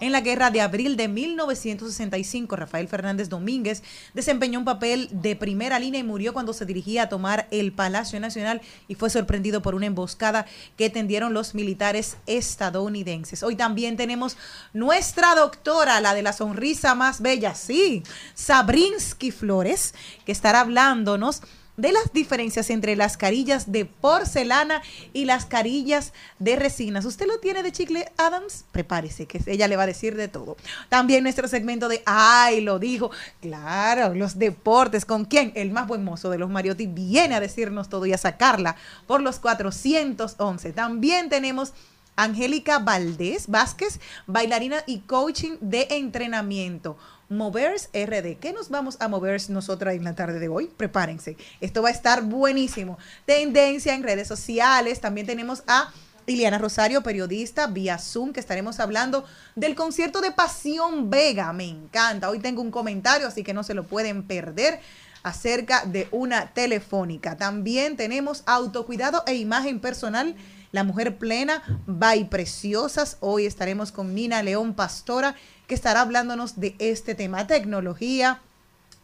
En la guerra de abril de 1965, Rafael Fernández Domínguez desempeñó un papel de primera línea y murió cuando se dirigía a tomar el Palacio Nacional y fue sorprendido por una emboscada que tendieron los militares estadounidenses. Hoy también tenemos nuestra doctora, la de la sonrisa más bella, sí, Sabrinsky Flores, que estará hablándonos de las diferencias entre las carillas de porcelana y las carillas de resinas. ¿Usted lo tiene de chicle Adams? Prepárese, que ella le va a decir de todo. También nuestro segmento de Ay, lo dijo. Claro, los deportes. ¿Con quién? El más buen mozo de los Mariotti viene a decirnos todo y a sacarla por los 411. También tenemos Angélica Valdés Vázquez, bailarina y coaching de entrenamiento. Movers RD. ¿Qué nos vamos a mover nosotras en la tarde de hoy? Prepárense. Esto va a estar buenísimo. Tendencia en redes sociales. También tenemos a Iliana Rosario, periodista, vía Zoom, que estaremos hablando del concierto de Pasión Vega. Me encanta. Hoy tengo un comentario, así que no se lo pueden perder acerca de una telefónica. También tenemos autocuidado e imagen personal. La mujer plena, by preciosas. Hoy estaremos con Nina León Pastora que estará hablándonos de este tema, tecnología.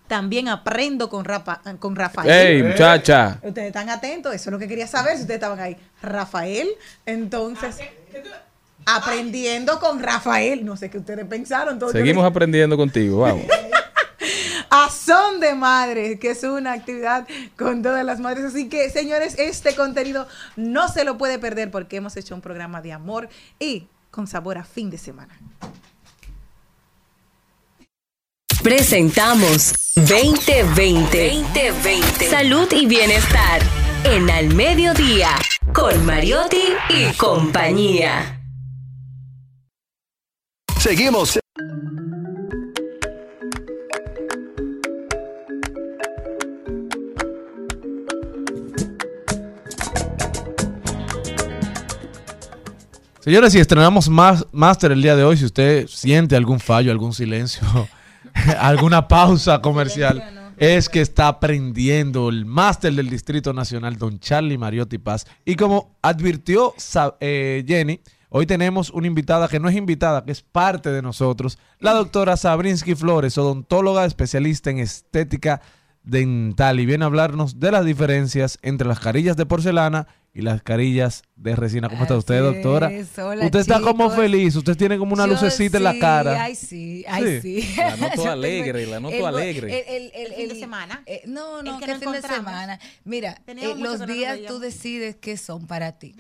También aprendo con, con Rafael. ¡Ey, muchacha! Ustedes están atentos, eso es lo que quería saber, si ustedes estaban ahí. Rafael, entonces, aprendiendo con Rafael, no sé qué ustedes pensaron. Seguimos aprendiendo contigo, vamos. a son de madres, que es una actividad con todas las madres. Así que, señores, este contenido no se lo puede perder porque hemos hecho un programa de amor y con sabor a fin de semana. Presentamos 2020. 2020. Salud y bienestar en Al Mediodía con Mariotti y compañía. Seguimos. Señores, si estrenamos más Master el día de hoy, si usted siente algún fallo, algún silencio, alguna pausa comercial, es que está aprendiendo el máster del Distrito Nacional, don Charlie Mariotti Paz. Y como advirtió eh, Jenny, hoy tenemos una invitada que no es invitada, que es parte de nosotros, la doctora Sabrinsky Flores, odontóloga especialista en estética dental. Y viene a hablarnos de las diferencias entre las carillas de porcelana y las carillas de resina. ¿Cómo está usted, doctora? usted está como feliz, usted tiene como una lucecita en la cara. Ay, sí, ay, sí. La noto alegre, la noto alegre. El, el, fin de semana. Eh, no, no, que fin de semana. Mira, eh, los días tú decides qué son para ti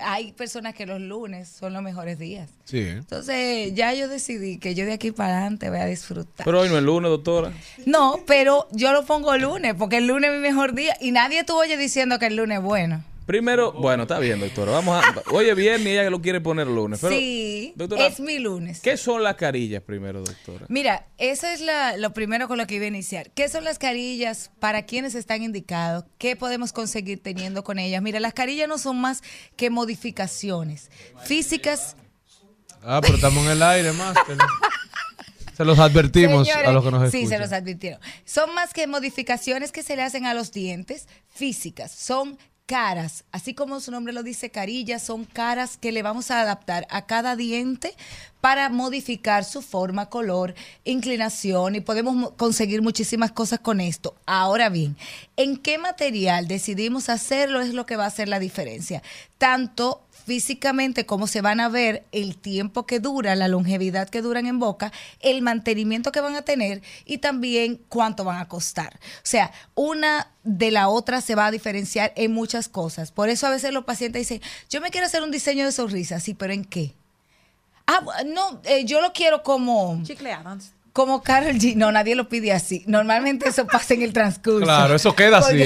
hay personas que los lunes son los mejores días. Sí. Entonces, ya yo decidí que yo de aquí para adelante voy a disfrutar. Pero hoy no es lunes, doctora. No, pero yo lo pongo lunes, porque el lunes es mi mejor día. Y nadie estuvo oye diciendo que el lunes es bueno. Primero, bueno, está bien, doctora. Vamos a. Oye, bien, y ella que lo quiere poner lunes. sí, es mi lunes. ¿Qué son las carillas primero, doctora? Mira, eso es lo primero con lo que iba a iniciar. ¿Qué son las carillas? ¿Para quiénes están indicados? ¿Qué podemos conseguir teniendo con ellas? Mira, las carillas no son más que modificaciones físicas. Ah, pero estamos en el aire más. Se los advertimos a los que nos escuchan. Sí, se los advirtieron. Son más que modificaciones que se le hacen a los dientes físicas. Son caras, así como su nombre lo dice, carillas, son caras que le vamos a adaptar a cada diente para modificar su forma, color, inclinación y podemos conseguir muchísimas cosas con esto. Ahora bien, ¿en qué material decidimos hacerlo es lo que va a hacer la diferencia? Tanto físicamente cómo se van a ver, el tiempo que dura, la longevidad que duran en boca, el mantenimiento que van a tener y también cuánto van a costar. O sea, una de la otra se va a diferenciar en muchas cosas. Por eso a veces los pacientes dicen, yo me quiero hacer un diseño de sonrisa, sí, pero ¿en qué? Ah, no, eh, yo lo quiero como... Chicle Adams como Carol G. No, nadie lo pide así. Normalmente eso pasa en el transcurso. Claro, eso queda así.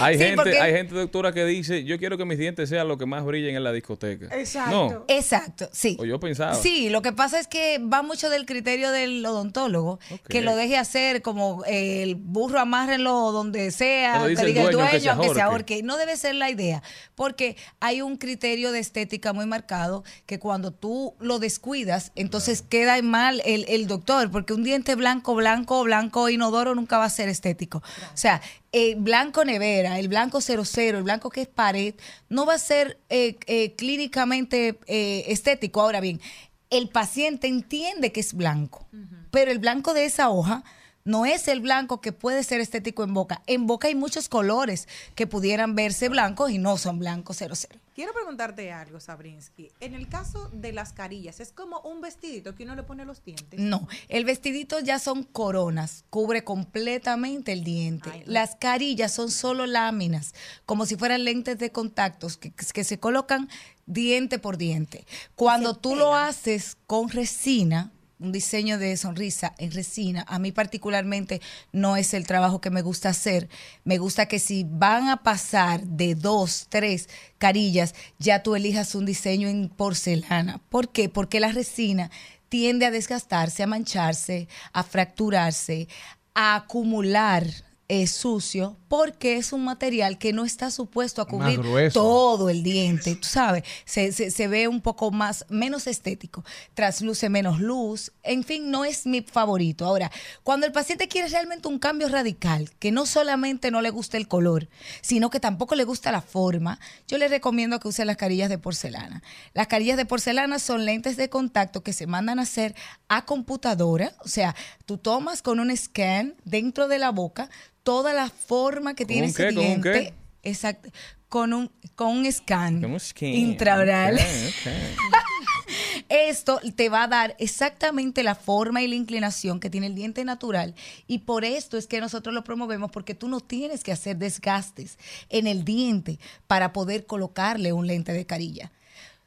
hay, gente, hay gente, doctora, que dice, yo quiero que mis dientes sean lo que más brillen en la discoteca. Exacto. Exacto, sí. O yo pensaba. Sí, lo que pasa es que va mucho del criterio del odontólogo, que lo deje hacer como el burro amárrenlo donde sea, que diga el dueño, que aunque se ahorque. No debe ser la idea, porque hay un criterio de estética muy marcado que cuando tú lo descuidas, entonces queda mal el, el doctor, porque un diente blanco, blanco, blanco, inodoro nunca va a ser estético. O sea, el blanco nevera, el blanco 00, el blanco que es pared, no va a ser eh, eh, clínicamente eh, estético. Ahora bien, el paciente entiende que es blanco, pero el blanco de esa hoja no es el blanco que puede ser estético en boca. En boca hay muchos colores que pudieran verse blancos y no son blancos 00. Quiero preguntarte algo, Sabrinsky. En el caso de las carillas, ¿es como un vestidito que uno le pone los dientes? No, el vestidito ya son coronas, cubre completamente el diente. Ay, no. Las carillas son solo láminas, como si fueran lentes de contactos que, que se colocan diente por diente. Cuando tú lo haces con resina, un diseño de sonrisa en resina, a mí particularmente no es el trabajo que me gusta hacer. Me gusta que si van a pasar de dos, tres carillas, ya tú elijas un diseño en porcelana. ¿Por qué? Porque la resina tiende a desgastarse, a mancharse, a fracturarse, a acumular eh, sucio, porque es un material que no está supuesto a cubrir todo el diente, tú sabes, se, se- se ve un poco más, menos estético, trasluce menos luz, en fin, no es mi favorito. Ahora, cuando el paciente quiere realmente un cambio radical, que no solamente no le gusta el color, sino que tampoco le gusta la forma, yo le recomiendo que use las carillas de porcelana. Las carillas de porcelana son lentes de contacto que se mandan a hacer a computadora, o sea, tú tomas con un scan dentro de la boca toda la forma que ¿Con tiene ese qué? ¿Con un diente. qué? Exacto. Con un, con un scan, intraoral. Esto te va a dar exactamente la forma y la inclinación que tiene el diente natural. Y por esto es que nosotros lo promovemos, porque tú no tienes que hacer desgastes en el diente para poder colocarle un lente de carilla.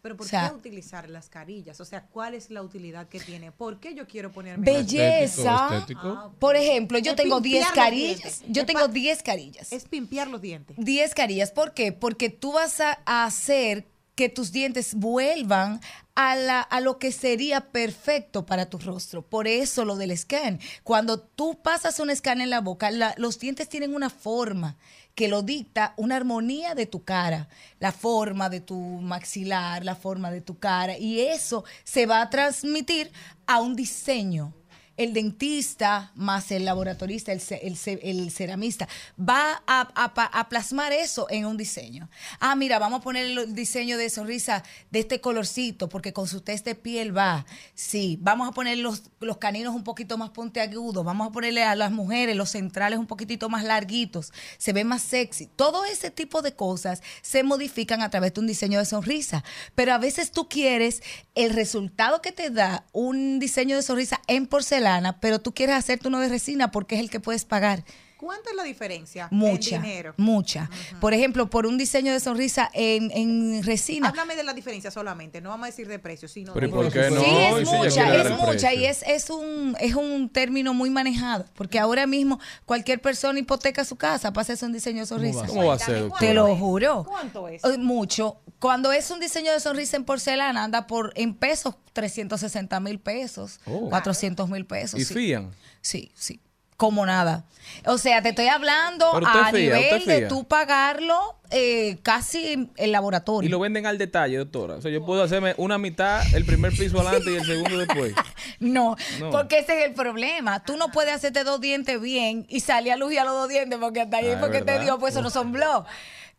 Pero ¿por O sea- qué utilizar las carillas? O sea, ¿cuál es la utilidad que tiene? ¿Por qué yo quiero ponerme Belleza. Estético, estético. Ah. Por ejemplo, yo Es tengo pimpear 10 los carillas. Yo Es tengo pa- 10 carillas. Es pimpear los dientes. 10 carillas. ¿Por qué? Porque tú vas a a hacer que tus dientes vuelvan a, la, a lo que sería perfecto para tu rostro. Por eso lo del scan. Cuando tú pasas un scan en la boca, la- los dientes tienen una forma que lo dicta una armonía de tu cara, la forma de tu maxilar, la forma de tu cara, y eso se va a transmitir a un diseño el dentista más el laboratorista, el, ce- el ce- el ceramista, va a plasmar eso en un diseño. Ah, mira, vamos a poner el diseño de sonrisa de este colorcito, porque con su test de piel va. Sí, vamos a poner los, los caninos un poquito más puntiagudos, vamos a ponerle a las mujeres los centrales un poquitito más larguitos, se ve más sexy. Todo ese tipo de cosas se modifican a través de un diseño de sonrisa. Pero a veces tú quieres el resultado que te da un diseño de sonrisa en porcelana, pero tú quieres hacerte uno de resina porque es el que puedes pagar. ¿Cuánto es la diferencia Mucha, en dinero? mucha. Por ejemplo, por un diseño de sonrisa en, en resina. Háblame de la diferencia solamente, no vamos a decir de precio, sino Pero ¿y de por qué no? Sí, es mucha, es mucha y es, es, un, es un término muy manejado, porque ahora mismo cualquier persona hipoteca su casa para hacerse un diseño de sonrisa. ¿Cómo va a ser? Te lo juro. ¿Cuánto es? Eh, Mucho. Cuando es un diseño de sonrisa en porcelana, anda por en pesos 360 mil pesos, Oh. 400 mil pesos. ¿Y sí. fían? Sí, sí. Como nada. O sea, te estoy hablando a fía, nivel de tú pagarlo eh, casi en el laboratorio. Y lo venden al detalle, doctora. O sea, yo puedo hacerme una mitad, el primer piso adelante y el segundo después. No, No. porque ese es el problema. Tú no puedes hacerte dos dientes bien y salir a luz y a los dos dientes porque hasta ahí Ah, es porque te dio, pues eso no son blogs.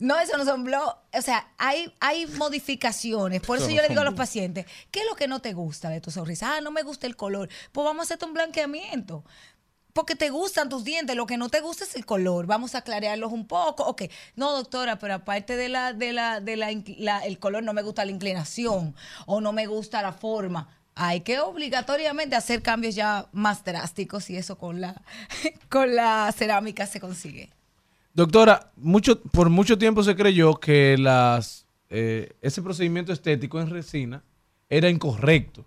No, eso no son blogs. O sea, hay, hay modificaciones. Por eso, Eso no yo le digo a los pacientes, ¿qué es lo que no te gusta de tu sonrisa? Ah, no me gusta el color. Pues vamos a hacerte un blanqueamiento. Porque te gustan tus dientes, lo que no te gusta es el color. Vamos a clarearlos un poco. Ok, no, doctora, pero aparte de la, de la, de la, la- el color, no me gusta la inclinación o no me gusta la forma. Hay que obligatoriamente hacer cambios ya más drásticos y eso con la, con la cerámica se consigue. Doctora, mucho, por mucho tiempo se creyó que las, eh, ese procedimiento estético en resina era incorrecto.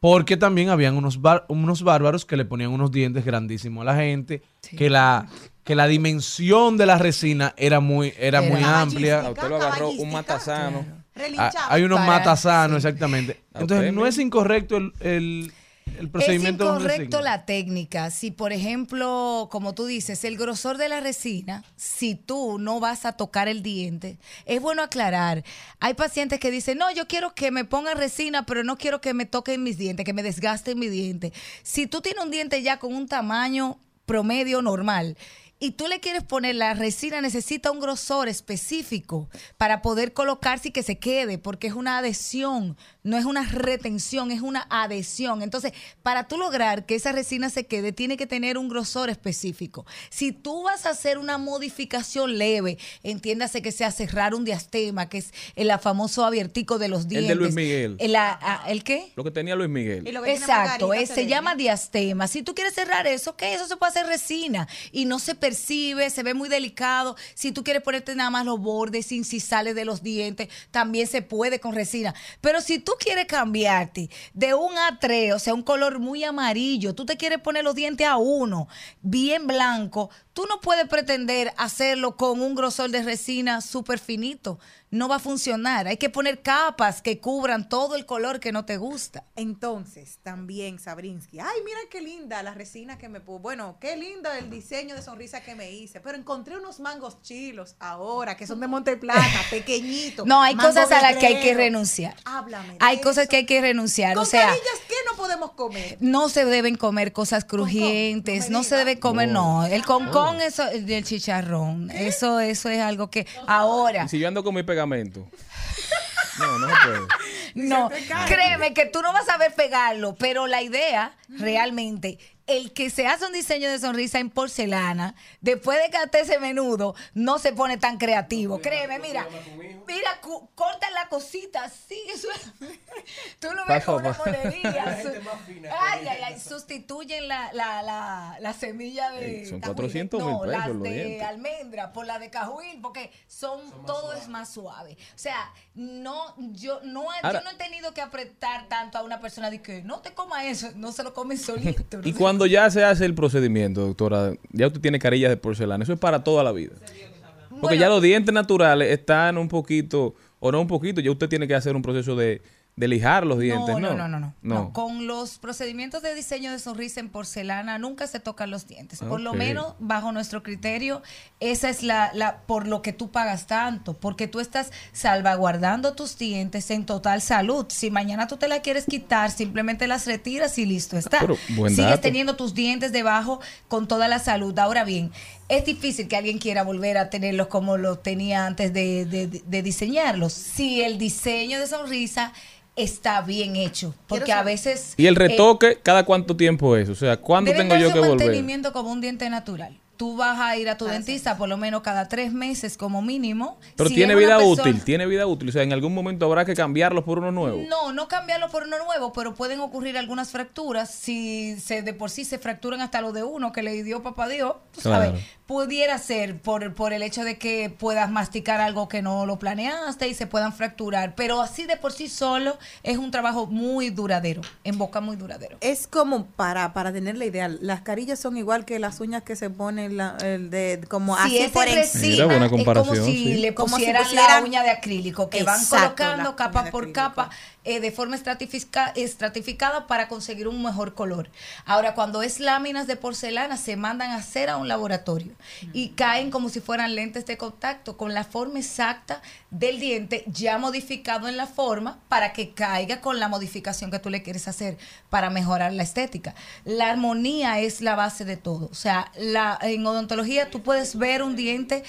Porque también habían unos, bar- unos bárbaros que le ponían unos dientes grandísimos a la gente, Sí. que, la, que la dimensión de la resina era muy, era Era muy A amplia. usted lo agarró un matasano. Ah, Relinchado. Hay unos Para- matasanos, sí. exactamente. Entonces, no es incorrecto el, el, el Es procedimiento incorrecto la técnica. Si, por ejemplo, como tú dices, el grosor de la resina, si tú no vas a tocar el diente, es bueno aclarar. Hay pacientes que dicen, no, yo quiero que me pongan resina, pero no quiero que me toquen mis dientes, que me desgasten mi diente. Si tú tienes un diente ya con un tamaño promedio normal y tú le quieres poner la resina, necesita un grosor específico para poder colocarse y que se quede, porque es una adhesión, no es una retención, es una adhesión. Entonces, para tú lograr que esa resina se quede, tiene que tener un grosor específico. Si tú vas a hacer una modificación leve, entiéndase que sea cerrar un diastema, que es el famoso abiertico de los dientes. El de Luis Miguel. El, a- a- ¿el qué? Lo que tenía Luis Miguel. Que Exacto, se llama diastema. Si tú quieres cerrar eso, ¿qué? Eso se puede hacer resina y no se percibe, se ve muy delicado. Si tú quieres ponerte nada más los bordes incisales de los dientes, también se puede con resina. Pero si tú quieres cambiarte de un A3, o sea, un color muy amarillo, tú te quieres poner los dientes a uno, bien blanco, tú no puedes pretender hacerlo con un grosor de resina súper finito. No va a funcionar. Hay que poner capas que cubran todo el color que no te gusta. Entonces, también Sabrinsky, ay, mira qué linda la resina que me puso. Bueno, qué lindo el diseño de sonrisa que me hice. Pero encontré unos mangos chilos ahora, que son de Monteplata, pequeñitos. No, hay cosas a las que hay que renunciar. Háblame. de Hay cosas eso. que hay que renunciar. Con O sea, ¿qué no podemos comer? no se deben comer cosas crujientes, no se debe comer, no. El concón, eso, el del chicharrón, eso, eso es algo que ahora, Y si yo ando con mi pegamento. No, no se puede. no, créeme que tú no vas a ver pegarlo, pero la idea realmente, el que se hace un diseño de sonrisa en porcelana, después de que ese menudo, no se pone tan creativo. Créeme, mira, mira, cu- corta la cosita, sigue su... Tú lo ves con una monería. su- Ay, ay, ay, sustituyen la, la, la, la semilla de... Ey, son cajuil. 400 mil No, pesos las de dientes. almendra por la de cajuil, porque son, todo es más suave. O sea, no, yo no, Ahora- yo no he tenido que apretar tanto a una persona de que no te coma eso, no se lo comen solito. Y cuando ya se hace el procedimiento, doctora, ya usted tiene carillas de porcelana. Eso es para toda la vida. Porque Bueno. ya los dientes naturales están un poquito, o no un poquito, ya usted tiene que hacer un proceso de, de lijar los dientes, ¿no? No, no, no, no, no. Con los procedimientos de diseño de sonrisa en porcelana nunca se tocan los dientes. Por lo menos, bajo nuestro criterio, esa es la, la por lo que tú pagas tanto, porque tú estás salvaguardando tus dientes en total salud. Si mañana tú te la quieres quitar, simplemente las retiras y listo está. Pero, Sigues dato. teniendo tus dientes debajo con toda la salud. Ahora bien, es difícil que alguien quiera volver a tenerlos como los tenía antes de, de- de diseñarlos. Si el diseño de sonrisa está bien hecho, porque a veces... Y el eh, retoque, ¿cada cuánto tiempo es? O sea, ¿cuándo tengo yo que un volver? mantenimiento como un diente natural. Tú vas a ir a tu dentista por lo menos cada tres meses como mínimo. Pero Si tiene vida persona- útil, tiene vida útil. O sea, en algún momento habrá que cambiarlos por uno nuevo. No, no cambiarlo por uno nuevo, pero pueden ocurrir algunas fracturas. Si se, de por sí se fracturan hasta lo de uno que le dio papá Dios, tú sabes, Claro. Pudiera ser por, por el hecho de que puedas masticar algo que no lo planeaste y se puedan fracturar. Pero así de por sí solo es un trabajo muy duradero, en boca muy duradero. Es como para, para tener la idea, las carillas son igual que las uñas que se ponen la- el de como si así por en encima. buena es como comparación, si sí. le Como si pusieran, pusieran- la uña de acrílico, que van colocando capa por acrílico. capa eh, de forma estratifica- estratificada para conseguir un mejor color. Ahora, cuando es láminas de porcelana, se mandan a hacer a un laboratorio y caen como si fueran lentes de contacto con la forma exacta del diente ya modificado en la forma para que caiga con la modificación que tú le quieres hacer para mejorar la estética. La armonía es la base de todo. O sea, la, en odontología tú puedes ver un diente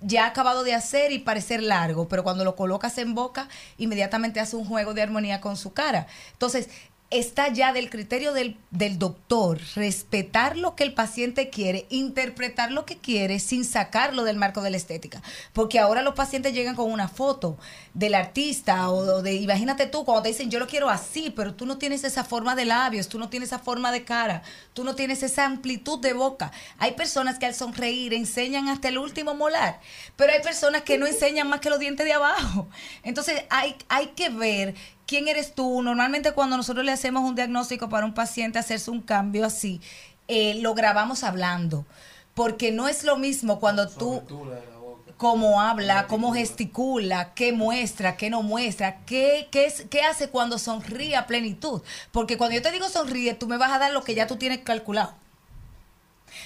ya acabado de hacer y parecer largo, pero cuando lo colocas en boca, inmediatamente hace un juego de armonía con su cara. Entonces, está ya del criterio del, del doctor respetar lo que el paciente quiere, interpretar lo que quiere sin sacarlo del marco de la estética. Porque ahora los pacientes llegan con una foto del artista o de, imagínate tú, cuando te dicen yo lo quiero así, pero tú no tienes esa forma de labios, tú no tienes esa forma de cara, tú no tienes esa amplitud de boca. Hay personas que al sonreír enseñan hasta el último molar, pero hay personas que no enseñan más que los dientes de abajo. Entonces hay, hay que ver quién eres tú. Normalmente cuando nosotros le hacemos un diagnóstico para un paciente, hacerse un cambio así, eh, lo grabamos hablando. Porque no es lo mismo cuando tú cómo habla, cómo gesticula, qué muestra, qué no muestra, qué, qué, es, qué hace cuando sonríe a plenitud. Porque cuando yo te digo sonríe, tú me vas a dar lo que ya tú tienes calculado.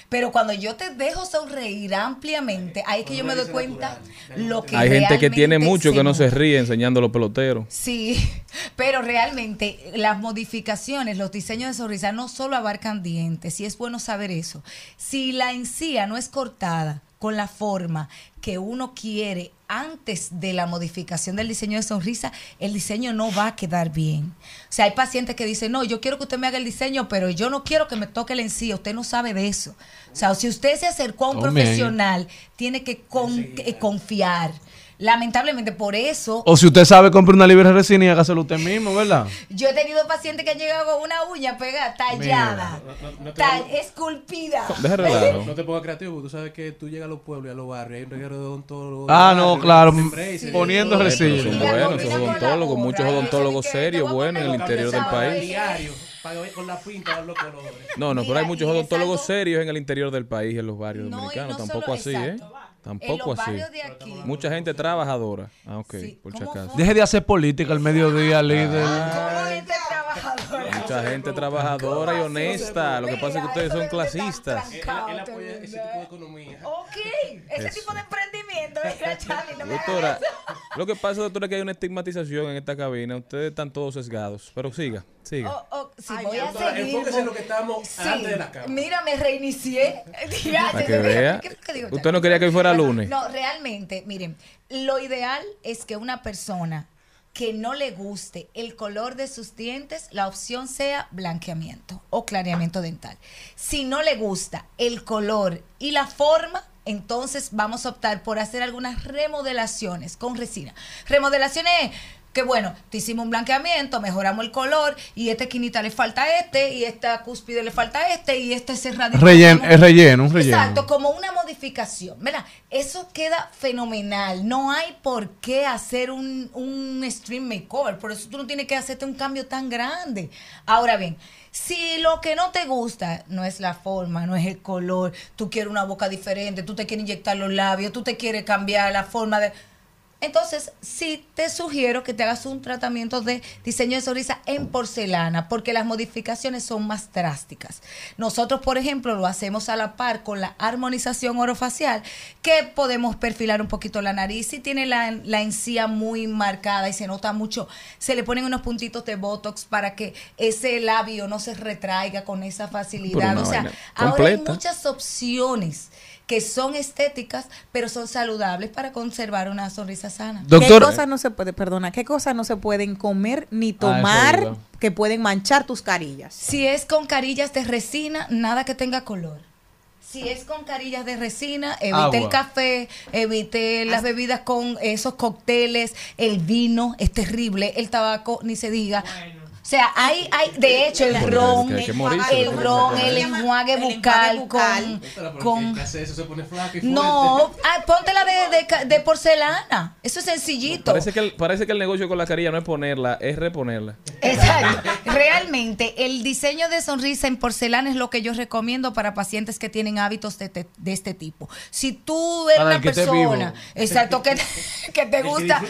Pero cuando yo te dejo sonreír ampliamente, ahí es que yo me doy cuenta lo que Hay gente que tiene mucho que no se ríe enseñando los peloteros. Sí, pero realmente las modificaciones, los diseños de sonrisa no solo abarcan dientes, y es bueno saber eso. Si la encía no es cortada con la forma que uno quiere antes de la modificación del diseño de sonrisa, el diseño no va a quedar bien. O sea, hay pacientes que dicen, no, yo quiero que usted me haga el diseño, pero yo no quiero que me toque la encía. Usted no sabe de eso. O sea, si usted se acercó a un Oh, man. profesional, tiene que con- eh, confiar. Lamentablemente, por eso O si usted sabe, compre una libre resina y hágaselo usted mismo, ¿verdad? yo he tenido pacientes que han llegado con una uña pegada, tallada, No, no, no tal- esculpida. Deja relajo. no te pongas creativo, porque tú sabes que tú llegas a los pueblos y a los barrios, hay un reguero de odontólogos. Ah, no, claro, poniendo de- resina. Son buenos, la odontólogos, muchos eso odontólogos serios, buenos en el interior del país. con la pinta de los colores. No, no, pero hay muchos odontólogos algo- serios en el interior del país, en los barrios dominicanos. no Tampoco solo- así, ¿eh? En Tampoco los así. barrios de aquí. Mucha gente trabajadora. Ah, ok, Sí, por si ¿cómo acaso. Deje de hacer política al mediodía, líder. Gente trabajadora. Mucha gente trabajadora y honesta. Lo que pasa es que ustedes son clasistas. Él, apoya ese tipo de economía. Ok, ese tipo de emprendimiento, mira, Charlie, no me Doctora, lo que pasa, doctora, es que hay una estigmatización en esta cabina. Ustedes están todos sesgados. Pero siga, siga. Oh, oh, sí, Ay, voy a doctora, seguir. enfóquese en lo que estamos Sí, antes de la cámara. Mira, me reinicié. Para que vea. ¿qué- qué digo? Usted no quería que hoy fuera lunes. No, realmente, miren, lo ideal es que una persona que no le guste el color de sus dientes, la opción sea blanqueamiento o clareamiento dental. Si no le gusta el color y la forma, entonces vamos a optar por hacer algunas remodelaciones con resina. Remodelaciones que bueno, te hicimos un blanqueamiento, mejoramos el color y esta esquinita le falta este y esta cúspide le falta este y este cerradito. Relleno, es relleno, un relleno. Exacto, como una modificación. ¿verdad? Eso queda fenomenal. No hay por qué hacer un, un stream makeover. Por eso tú no tienes que hacerte un cambio tan grande. Ahora bien, si lo que no te gusta no es la forma, no es el color, tú quieres una boca diferente, tú te quieres inyectar los labios, tú te quieres cambiar la forma de... Entonces, sí te sugiero que te hagas un tratamiento de diseño de sonrisa en porcelana, porque las modificaciones son más drásticas. Nosotros, por ejemplo, lo hacemos a la par con la armonización orofacial, que podemos perfilar un poquito la nariz. Si tiene la, la encía muy marcada y se nota mucho, se le ponen unos puntitos de botox para que ese labio no se retraiga con esa facilidad. O sea, ahora hay muchas opciones que son estéticas, pero son saludables para conservar una sonrisa sana. Doctor, ¿Qué cosas no se puede, perdona, qué cosas no se pueden comer ni Ah, tomar que pueden manchar tus carillas? Si es con carillas de resina, nada que tenga color. Si es con carillas de resina, evite Agua. el café, evite las bebidas con esos cócteles, el vino es terrible, el tabaco ni se diga. O sea, hay, hay, de hecho, el ron, hay que morirse, el ¿cómo se ron, el El enjuague bucal bucal. con, con eso se pone y no, ah, póntela de, de de porcelana. Eso es sencillito. Parece que, el, parece que el negocio con la carilla no es ponerla, es reponerla. Exacto. Realmente, el diseño de sonrisa en porcelana es lo que yo recomiendo para pacientes que tienen hábitos de, te- de este tipo. Si tú eres Para una persona, exacto, que, que te que gusta.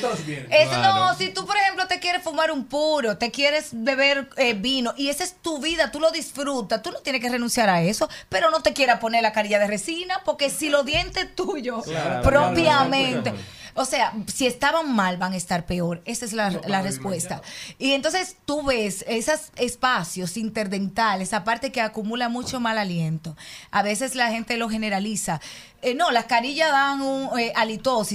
Eso Claro. no, si tú, por ejemplo, te quieres fumar un puro, te quieres beber eh, vino y esa es tu vida, tú lo disfrutas, tú no tienes que renunciar a eso, pero no te quieras poner la carilla de resina porque si los dientes tuyos Claro, propiamente. claro, claro. O sea, si estaban mal, van a estar peor. Esa es la, la respuesta. Y entonces tú ves esos espacios interdentales, esa parte que acumula mucho mal aliento. A veces la gente lo generaliza. Eh, no, las carillas dan un, eh,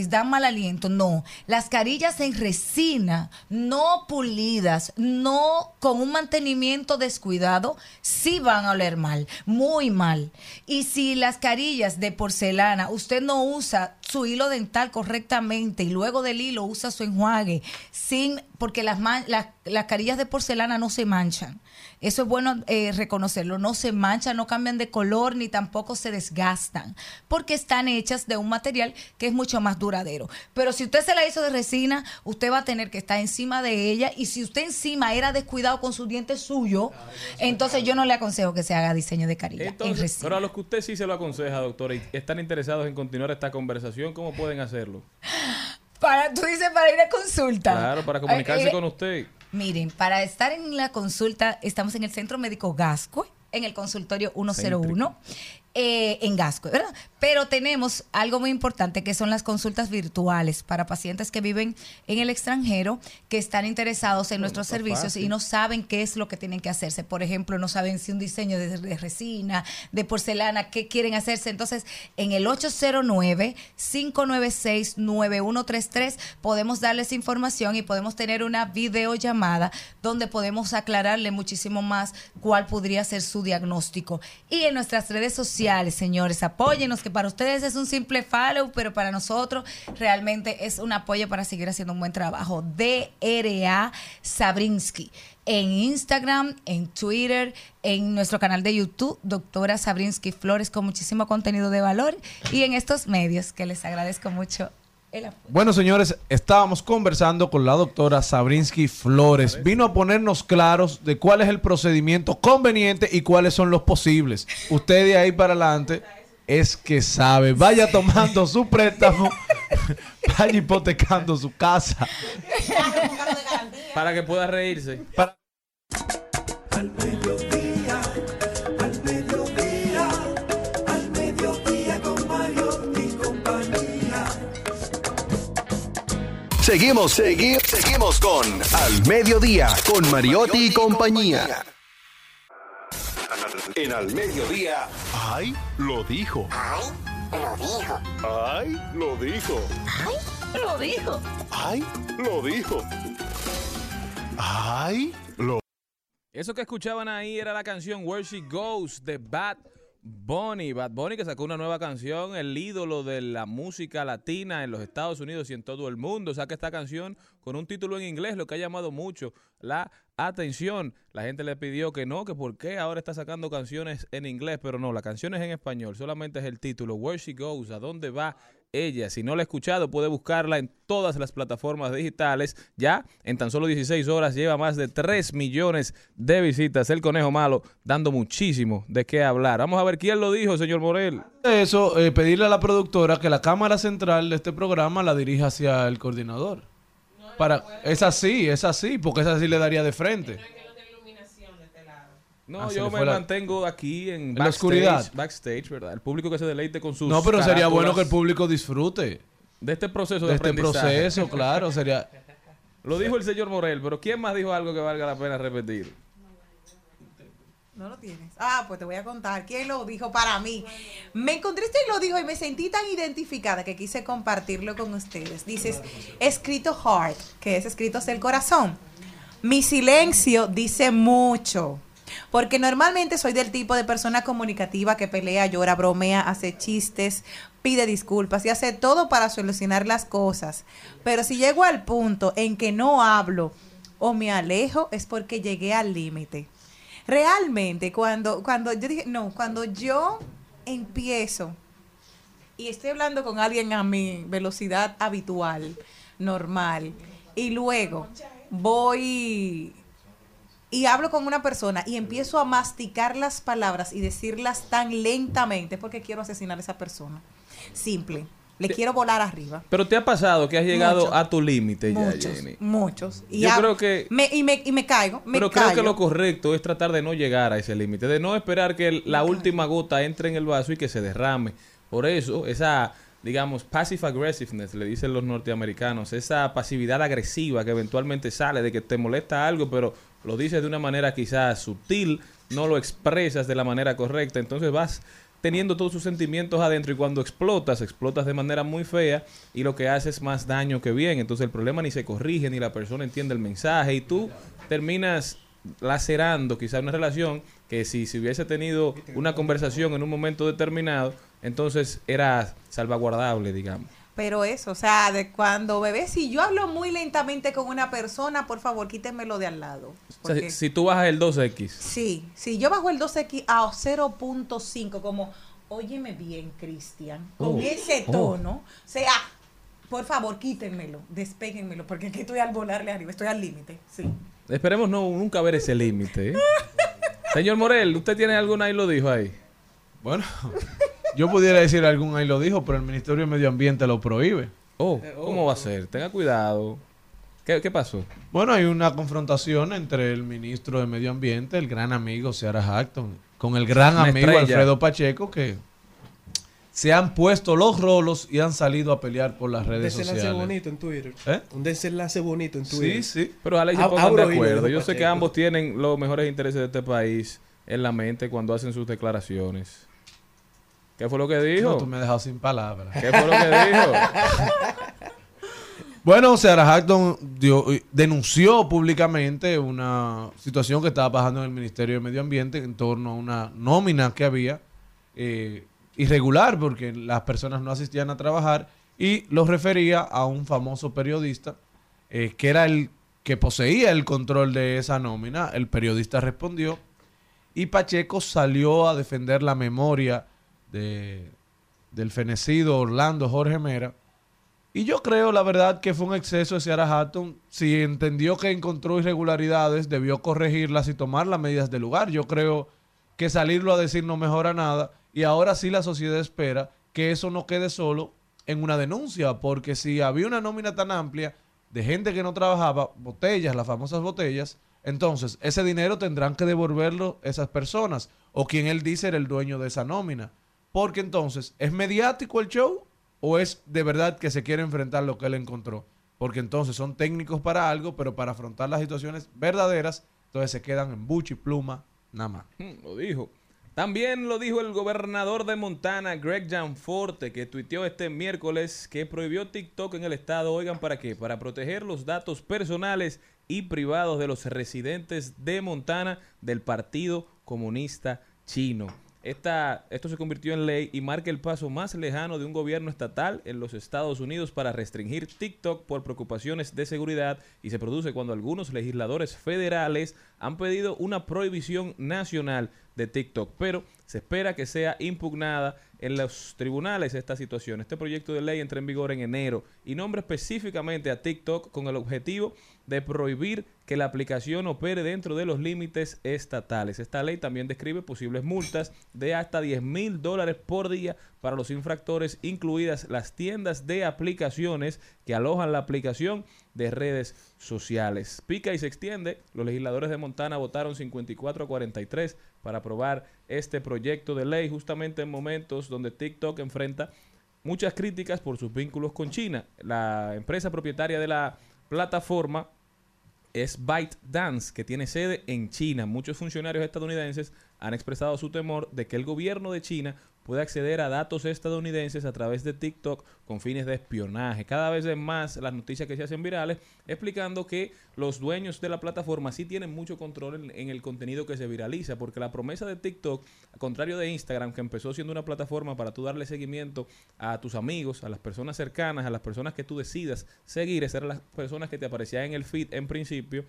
dan mal aliento. No, las carillas en resina, no pulidas, no con un mantenimiento descuidado, sí van a oler mal, muy mal. Y si las carillas de porcelana, usted no usa su hilo dental correctamente y luego del hilo usa su enjuague, sin, porque las, las, las carillas de porcelana no se manchan. Eso es bueno eh, reconocerlo. No se manchan, no cambian de color ni tampoco se desgastan, porque están hechas de un material que es mucho más duradero. Pero si usted se la hizo de resina, usted va a tener que estar encima de ella y si usted encima era descuidado con sus dientes suyos, entonces yo no le aconsejo que se haga diseño de carilla en Entonces, resina. pero a los que usted sí se lo aconseja, doctora, y están interesados en continuar esta conversación, ¿cómo pueden hacerlo? Para, tú dices para ir a consulta. Claro, para comunicarse Eh, eh, con usted. Miren, para estar en la consulta, estamos en el Centro Médico Gasco, en el consultorio 101. eh, en Gasco, ¿verdad? Pero tenemos algo muy importante que son las consultas virtuales para pacientes que viven en el extranjero, que están interesados en nuestros servicios y no saben qué es lo que tienen que hacerse. Por ejemplo, no saben si un diseño de, de resina, de porcelana, qué quieren hacerse. Entonces, en el 809-596-9133 podemos darles información y podemos tener una videollamada donde podemos aclararle muchísimo más cuál podría ser su diagnóstico. Y en nuestras redes sociales, señores, apóyenos, que para ustedes es un simple follow, pero para nosotros realmente es un apoyo para seguir haciendo un buen trabajo. DRA Sabrinsky. En Instagram, en Twitter, en nuestro canal de YouTube, doctora Sabrinsky Flores, con muchísimo contenido de valor y en estos medios, que les agradezco mucho el apoyo. Bueno, señores, estábamos conversando con la doctora Sabrinsky Flores. Vino a ponernos claros de cuál es el procedimiento conveniente y cuáles son los posibles. Usted de ahí para adelante es que sabe. Vaya tomando su préstamo, vaya hipotecando su casa. Para que pueda reírse. Para- Seguimos, seguimos, seguimos con Al Mediodía, con Mariotti y compañía. En Al Mediodía. ¡Ay! Lo dijo. ¡Ay! Lo dijo. ¡Ay! Lo dijo. ¡Ay! Lo dijo. ¡Ay! Lo dijo. ¡Ay! Lo Eso que escuchaban ahí era la canción Where She Goes de Bad Bunny. Bad Bunny que sacó una nueva canción, el ídolo de la música latina en los Estados Unidos y en todo el mundo. Saca esta canción con un título en inglés, lo que ha llamado mucho la atención. La gente le pidió que no, que por qué ahora está sacando canciones en inglés, pero no, la canción es en español, solamente es el título, Where She Goes, a dónde va ella. Si no la ha escuchado, puede buscarla en todas las plataformas digitales. Ya en tan solo 16 horas lleva más de 3 millones de visitas. El conejo malo dando muchísimo de qué hablar. Vamos a ver quién lo dijo, señor Morel. Eso, eh, pedirle a la productora que la cámara central de este programa la dirija hacia el coordinador. Para, es así, es así, porque esa sí le daría de frente. No, Ah, yo me la- mantengo aquí en, la backstage, oscuridad. Backstage, ¿verdad? El público que se deleite con sus. No, pero sería bueno que el público disfrute De este proceso de, de este aprendizaje. proceso, claro, sería... Lo dijo el señor Morel, pero ¿quién más dijo algo que valga la pena repetir? No lo tienes. Ah, pues te voy a contar. ¿Quién lo dijo para mí? Me encontré esto y lo dijo y me sentí tan identificada que quise compartirlo con ustedes. Dices, escrito heart, que es escrito hacia el corazón. Mi silencio dice mucho. Porque normalmente soy del tipo de persona comunicativa que pelea, llora, bromea, hace chistes, pide disculpas y hace todo para solucionar las cosas. Pero si llego al punto en que no hablo o me alejo es porque llegué al límite. Realmente, cuando, cuando yo dije, no, cuando yo empiezo y estoy hablando con alguien a mi velocidad habitual, normal, y luego voy y hablo con una persona y empiezo a masticar las palabras y decirlas tan lentamente porque quiero asesinar a esa persona. Simple. Le quiero volar arriba. Pero te ha pasado que has llegado a tu límite ya, Muchos, Jenny. muchos. Y Yo creo que- Me, y, me, y me caigo. Me Pero creo que lo correcto es tratar de no llegar a ese límite, de no esperar que el- la última gota entre en el vaso y que se derrame. Por eso, esa, digamos, passive aggressiveness, le dicen los norteamericanos, esa pasividad agresiva que eventualmente sale de que te molesta algo, pero lo dices de una manera quizás sutil, no lo expresas de la manera correcta, entonces vas teniendo todos sus sentimientos adentro y cuando explotas, explotas de manera muy fea y lo que haces es más daño que bien. Entonces el problema ni se corrige, ni la persona entiende el mensaje y tú terminas lacerando quizá una relación que si se hubiese tenido una conversación en un momento determinado, entonces era salvaguardable, digamos. Pero eso, o sea, de cuando bebé, si yo hablo muy lentamente con una persona, por favor, quítemelo de al lado. O sea, si tú bajas el 2X, Sí, si yo bajo el 12X a 0.5, como, óyeme bien, Cristian, con Oh, ese oh. tono, o sea, por favor, quítenmelo, despéguenmelo, porque aquí estoy al volarle arriba, estoy al límite, sí. esperemos no nunca ver ese límite. ¿eh? Señor Morel, ¿usted tiene alguna ahí lo dijo ahí? Bueno, yo pudiera decir algún ahí lo dijo, pero el Ministerio de Medio Ambiente lo prohíbe. Oh, ¿cómo va a ser? Tenga cuidado. ¿Qué, qué pasó? Bueno, hay una confrontación entre el ministro de Medio Ambiente, el gran amigo Seara Hackton, con el gran Una amigo estrella. Alfredo Pacheco, que se han puesto los rolos y han salido a pelear por las Un redes desenlace sociales. bonito en Twitter. ¿Eh? Un desenlace bonito en Twitter. Sí, sí. Pero ojalá y se pongan de acuerdo. Yo sé que ambos tienen los mejores intereses de este país en la mente cuando hacen sus declaraciones. ¿Qué fue lo que dijo? No, tú me has dejado sin palabras. ¿Qué fue lo que dijo? Bueno, Sarah Hackton dio- denunció públicamente una situación que estaba pasando en el Ministerio de Medio Ambiente en torno a una nómina que había eh, irregular porque las personas no asistían a trabajar y lo refería a un famoso periodista eh, que era el que poseía el control de esa nómina. El periodista respondió y Pacheco salió a defender la memoria de, del fenecido Orlando Jorge Mera. Y yo creo, la verdad, que fue un exceso de Ciara Hatton. Si entendió que encontró irregularidades, debió corregirlas y tomar las medidas del lugar. Yo creo que salirlo a decir no mejora nada. Y ahora sí la sociedad espera que eso no quede solo en una denuncia. Porque si había una nómina tan amplia de gente que no trabajaba, botellas, las famosas botellas, entonces ese dinero tendrán que devolverlo esas personas. O quien él dice era el dueño de esa nómina. Porque entonces, ¿es mediático el show? ¿O es de verdad que se quiere enfrentar lo que él encontró? Porque entonces son técnicos para algo, pero para afrontar las situaciones verdaderas, entonces se quedan en buche y pluma, nada más. Hmm, Lo dijo. También lo dijo el gobernador de Montana, Greg Gianforte, que tuiteó este miércoles que prohibió TikTok en el estado. Oigan, ¿para qué? Para proteger los datos personales y privados de los residentes de Montana del Partido Comunista Chino. Esta, esto se convirtió en ley y marca el paso más lejano de un gobierno estatal en los Estados Unidos para restringir TikTok por preocupaciones de seguridad y se produce cuando algunos legisladores federales han pedido una prohibición nacional de TikTok, pero se espera que sea impugnada en los tribunales esta situación. Este proyecto de ley entra en vigor en enero y nombra específicamente a TikTok con el objetivo de prohibir que la aplicación opere dentro de los límites estatales. Esta ley también describe posibles multas de hasta 10 mil dólares por día para los infractores, incluidas las tiendas de aplicaciones que alojan la aplicación de redes sociales. Pica y se extiende. Los legisladores de Montana votaron 54 a 43 para aprobar este proyecto de ley justamente en momentos donde TikTok enfrenta muchas críticas por sus vínculos con China. La empresa propietaria de la plataforma es ByteDance, que tiene sede en China. Muchos funcionarios estadounidenses han expresado su temor de que el gobierno de China pueda acceder a datos estadounidenses a través de TikTok con fines de espionaje. Cada vez es más las noticias que se hacen virales explicando que los dueños de la plataforma sí tienen mucho control en, en el contenido que se viraliza, porque la promesa de TikTok, al contrario de Instagram, que empezó siendo una plataforma para tú darle seguimiento a tus amigos, a las personas cercanas, a las personas que tú decidas seguir, esas eran las personas que te aparecían en el feed en principio,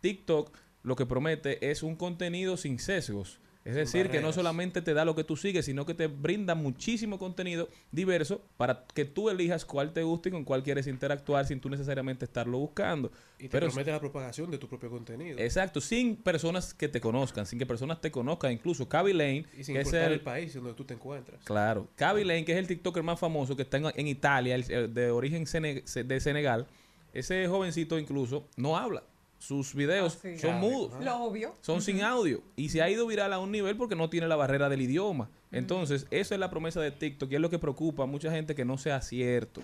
TikTok lo que promete es un contenido sin sesgos. Es decir, que no solamente te da lo que tú sigues, sino que te brinda muchísimo contenido diverso para que tú elijas cuál te gusta y con cuál quieres interactuar sin tú necesariamente estarlo buscando. Y te Pero promete la propagación de tu propio contenido. Exacto, sin personas que te conozcan, sin que personas te conozcan, incluso Cavi Lane, y sin que es el, el país donde tú te encuentras. Claro. Cavi Lane, que es el TikToker más famoso que está en, en Italia, el- de origen sene- de Senegal. Ese jovencito incluso no habla. Sus videos Ah, sí. son Claro, mudos. ¿no? Lo obvio. Son sin audio. Y se ha ido viral a un nivel porque no tiene la barrera del idioma. Entonces, eso es la promesa de TikTok y es lo que preocupa a mucha gente que no sea cierto.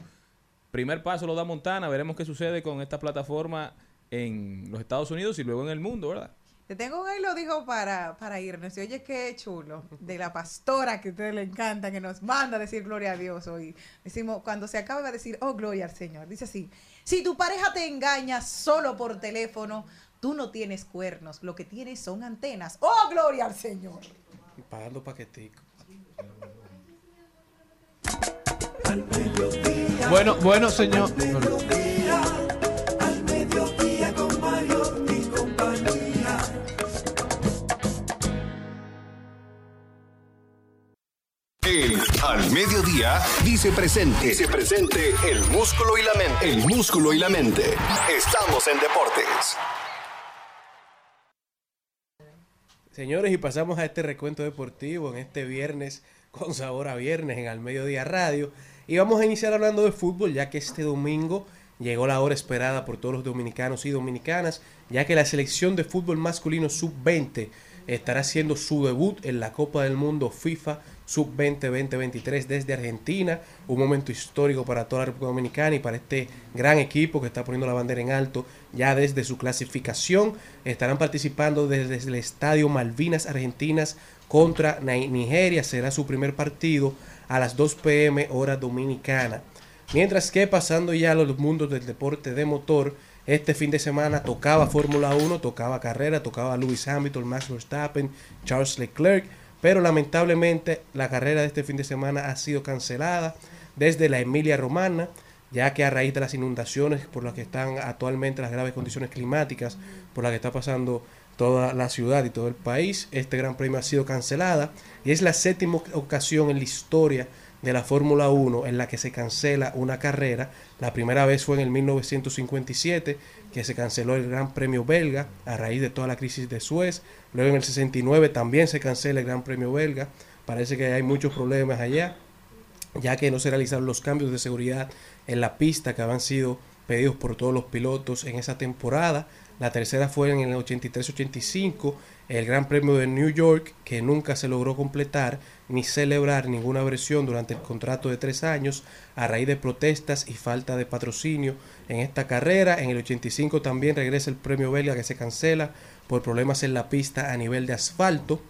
Primer paso lo da Montana. Veremos qué sucede con esta plataforma en los Estados Unidos y luego en el mundo, ¿verdad? Te tengo un ahí lo dijo para, para irnos. Y oye, qué chulo. De la pastora que a ustedes le encanta, que nos manda a decir gloria a Dios hoy. Decimos, cuando se acabe va a decir, oh, gloria al Señor. Dice así, si tu pareja te engaña solo por teléfono, tú no tienes cuernos. Lo que tienes son antenas. Oh, gloria al Señor. Pagando paquetico. Bueno, bueno, señor. El Al Mediodía dice presente. Dice presente el músculo y la mente. El músculo y la mente. Estamos en deportes. Señores, y pasamos a este recuento deportivo en este viernes con sabor a viernes en Al Mediodía Radio. Y vamos a iniciar hablando de fútbol, ya que este domingo llegó la hora esperada por todos los dominicanos y dominicanas, ya que la selección de fútbol masculino sub-20 estará haciendo su debut en la Copa del Mundo FIFA Sub-20 2023 desde Argentina. Un momento histórico para toda la República Dominicana y para este gran equipo que está poniendo la bandera en alto ya desde su clasificación. Estarán participando desde el Estadio Malvinas Argentinas contra Nigeria. Será su primer partido a las 2 pm hora dominicana. Mientras que pasando ya a los mundos del deporte de motor, este fin de semana tocaba Fórmula 1, tocaba carrera, tocaba Lewis Hamilton, Max Verstappen, Charles Leclerc, pero lamentablemente la carrera de este fin de semana ha sido cancelada desde la Emilia Romana, ya que a raíz de las inundaciones por las que están actualmente las graves condiciones climáticas, por las que está pasando toda la ciudad y todo el país, este Gran Premio ha sido cancelada y es la séptima ocasión en la historia de la Fórmula 1 en la que se cancela una carrera. La primera vez fue en el 1957 que se canceló el Gran Premio belga a raíz de toda la crisis de Suez. Luego en el 69 también se cancela el Gran Premio belga. Parece que hay muchos problemas allá, ya que no se realizaron los cambios de seguridad en la pista que habían sido pedidos por todos los pilotos en esa temporada. La tercera fue en el 83-85 el Gran Premio de New York, que nunca se logró completar ni celebrar ninguna versión durante el contrato de tres años a raíz de protestas y falta de patrocinio en esta carrera. En el 85 también regresa el premio belga que se cancela por problemas en la pista a nivel de asfalto.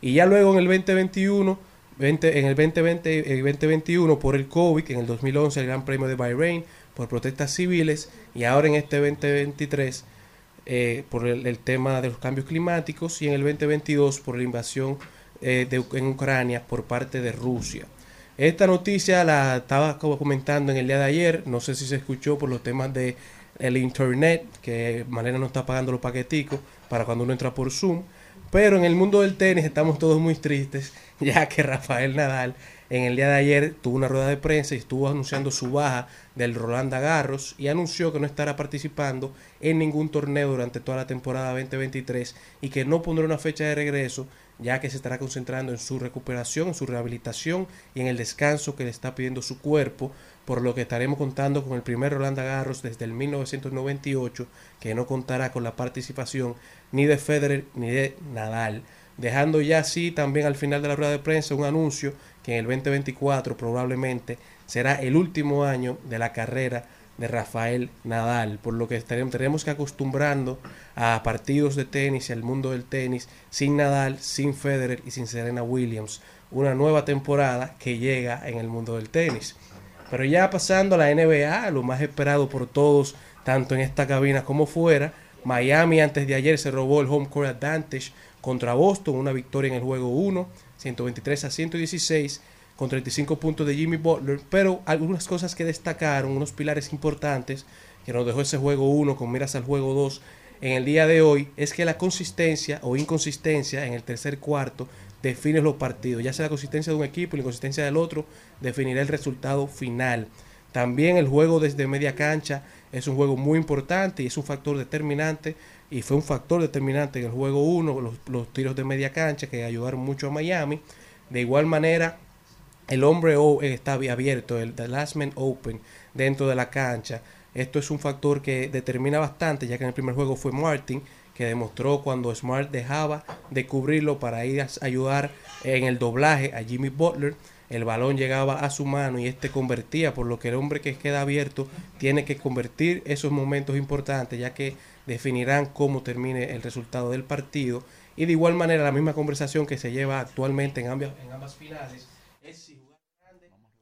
Y ya luego en el 2021, en el 2020, el 2021 por el COVID, en el 2011 el Gran Premio de Bahrein por protestas civiles y ahora en este 2023 eh, por el, tema de los cambios climáticos y en el 2022 por la invasión eh, de, en Ucrania por parte de Rusia. Esta noticia la estaba comentando en el día de ayer, no sé si se escuchó por los temas de el internet, que Malena no está pagando los paqueticos para cuando uno entra por Zoom, pero en el mundo del tenis estamos todos muy tristes, ya que Rafael Nadal en el día de ayer tuvo una rueda de prensa y estuvo anunciando su baja del Roland Garros y anunció que no estará participando en ningún torneo durante toda la temporada 2023 y que no pondrá una fecha de regreso ya que se estará concentrando en su recuperación, en su rehabilitación y en el descanso que le está pidiendo su cuerpo, por lo que estaremos contando con el primer Roland Garros desde el 1998 que no contará con la participación ni de Federer ni de Nadal. Dejando ya así también al final de la rueda de prensa un anuncio que en el 2024 probablemente será el último año de la carrera de Rafael Nadal, por lo que estaremos que acostumbrando a partidos de tenis y al mundo del tenis sin Nadal, sin Federer y sin Serena Williams. Una nueva temporada que llega en el mundo del tenis. Pero ya pasando a la NBA, lo más esperado por todos, tanto en esta cabina como fuera, Miami antes de ayer se robó el home court advantage contra Boston, una victoria en el juego 1, 123 a 116 con 35 puntos de Jimmy Butler, pero algunas cosas que destacaron, unos pilares importantes que nos dejó ese juego 1 con miras al juego 2 en el día de hoy, es que la consistencia o inconsistencia en el tercer cuarto define los partidos, ya sea la consistencia de un equipo y la inconsistencia del otro, definirá el resultado final. También el juego desde media cancha es un juego muy importante y es un factor determinante y fue un factor determinante en el juego 1, los, los tiros de media cancha que ayudaron mucho a Miami. De igual manera, el hombre o está abierto, el Last Man Open dentro de la cancha. Esto es un factor que determina bastante, ya que en el primer juego fue Martin, que demostró cuando Smart dejaba de cubrirlo para ir a ayudar en el doblaje a Jimmy Butler. El balón llegaba a su mano y este convertía, por lo que el hombre que queda abierto tiene que convertir esos momentos importantes, ya que definirán cómo termine el resultado del partido. Y de igual manera, la misma conversación que se lleva actualmente en ambas, en ambas finales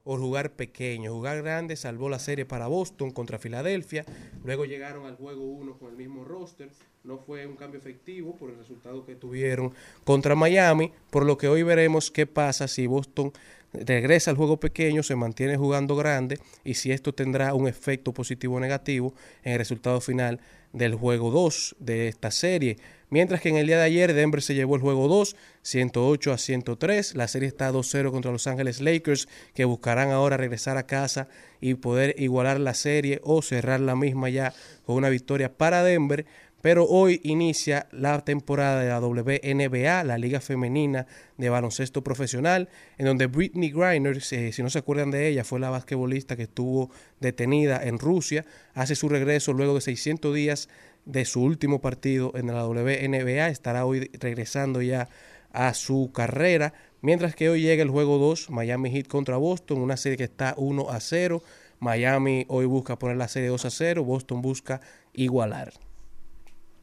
o jugar pequeño. Jugar grande salvó la serie para Boston contra Filadelfia. Luego llegaron al juego 1 con el mismo roster. No fue un cambio efectivo por el resultado que tuvieron contra Miami. Por lo que hoy veremos qué pasa si Boston regresa al juego pequeño, se mantiene jugando grande y si esto tendrá un efecto positivo o negativo en el resultado final del juego 2 de esta serie. Mientras que en el día de ayer Denver se llevó el juego 2, 108 a 103. La serie está 2-0 contra Los Ángeles Lakers, que buscarán ahora regresar a casa y poder igualar la serie o cerrar la misma ya con una victoria para Denver. Pero hoy inicia la temporada de la WNBA, la Liga Femenina de Baloncesto Profesional, en donde Britney Griner, si, no se acuerdan de ella, fue la basquetbolista que estuvo detenida en Rusia, hace su regreso luego de 600 días de su último partido en la WNBA. Estará hoy regresando ya a su carrera. Mientras que hoy llega el juego 2, Miami Heat contra Boston, una serie que está 1 a 0. Miami hoy busca poner la serie 2 a 0, Boston busca igualar.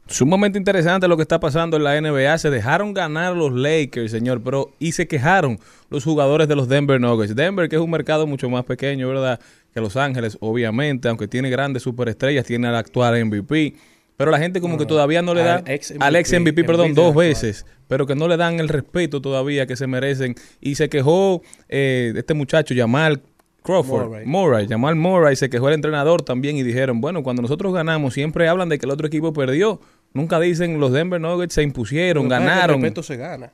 Sumamente interesante lo que está pasando en la NBA. Se dejaron ganar los Lakers, señor, pero y se quejaron los jugadores de los Denver Nuggets. Denver, que es un mercado mucho más pequeño, ¿verdad? Que Los Ángeles, obviamente, aunque tiene grandes superestrellas, tiene al actual MVP. Pero la gente como que todavía no le da al ex al ex MVP, perdón, MVP dos actual. veces, pero que no le dan el respeto todavía que se merecen. Y se quejó eh, este muchacho, Jamal Crawford, Murray. Murray, Jamal Murray, se quejó el entrenador también y dijeron, bueno, cuando nosotros ganamos siempre hablan de que el otro equipo perdió. Nunca dicen los Denver Nuggets se impusieron, que ganaron. El respeto se gana.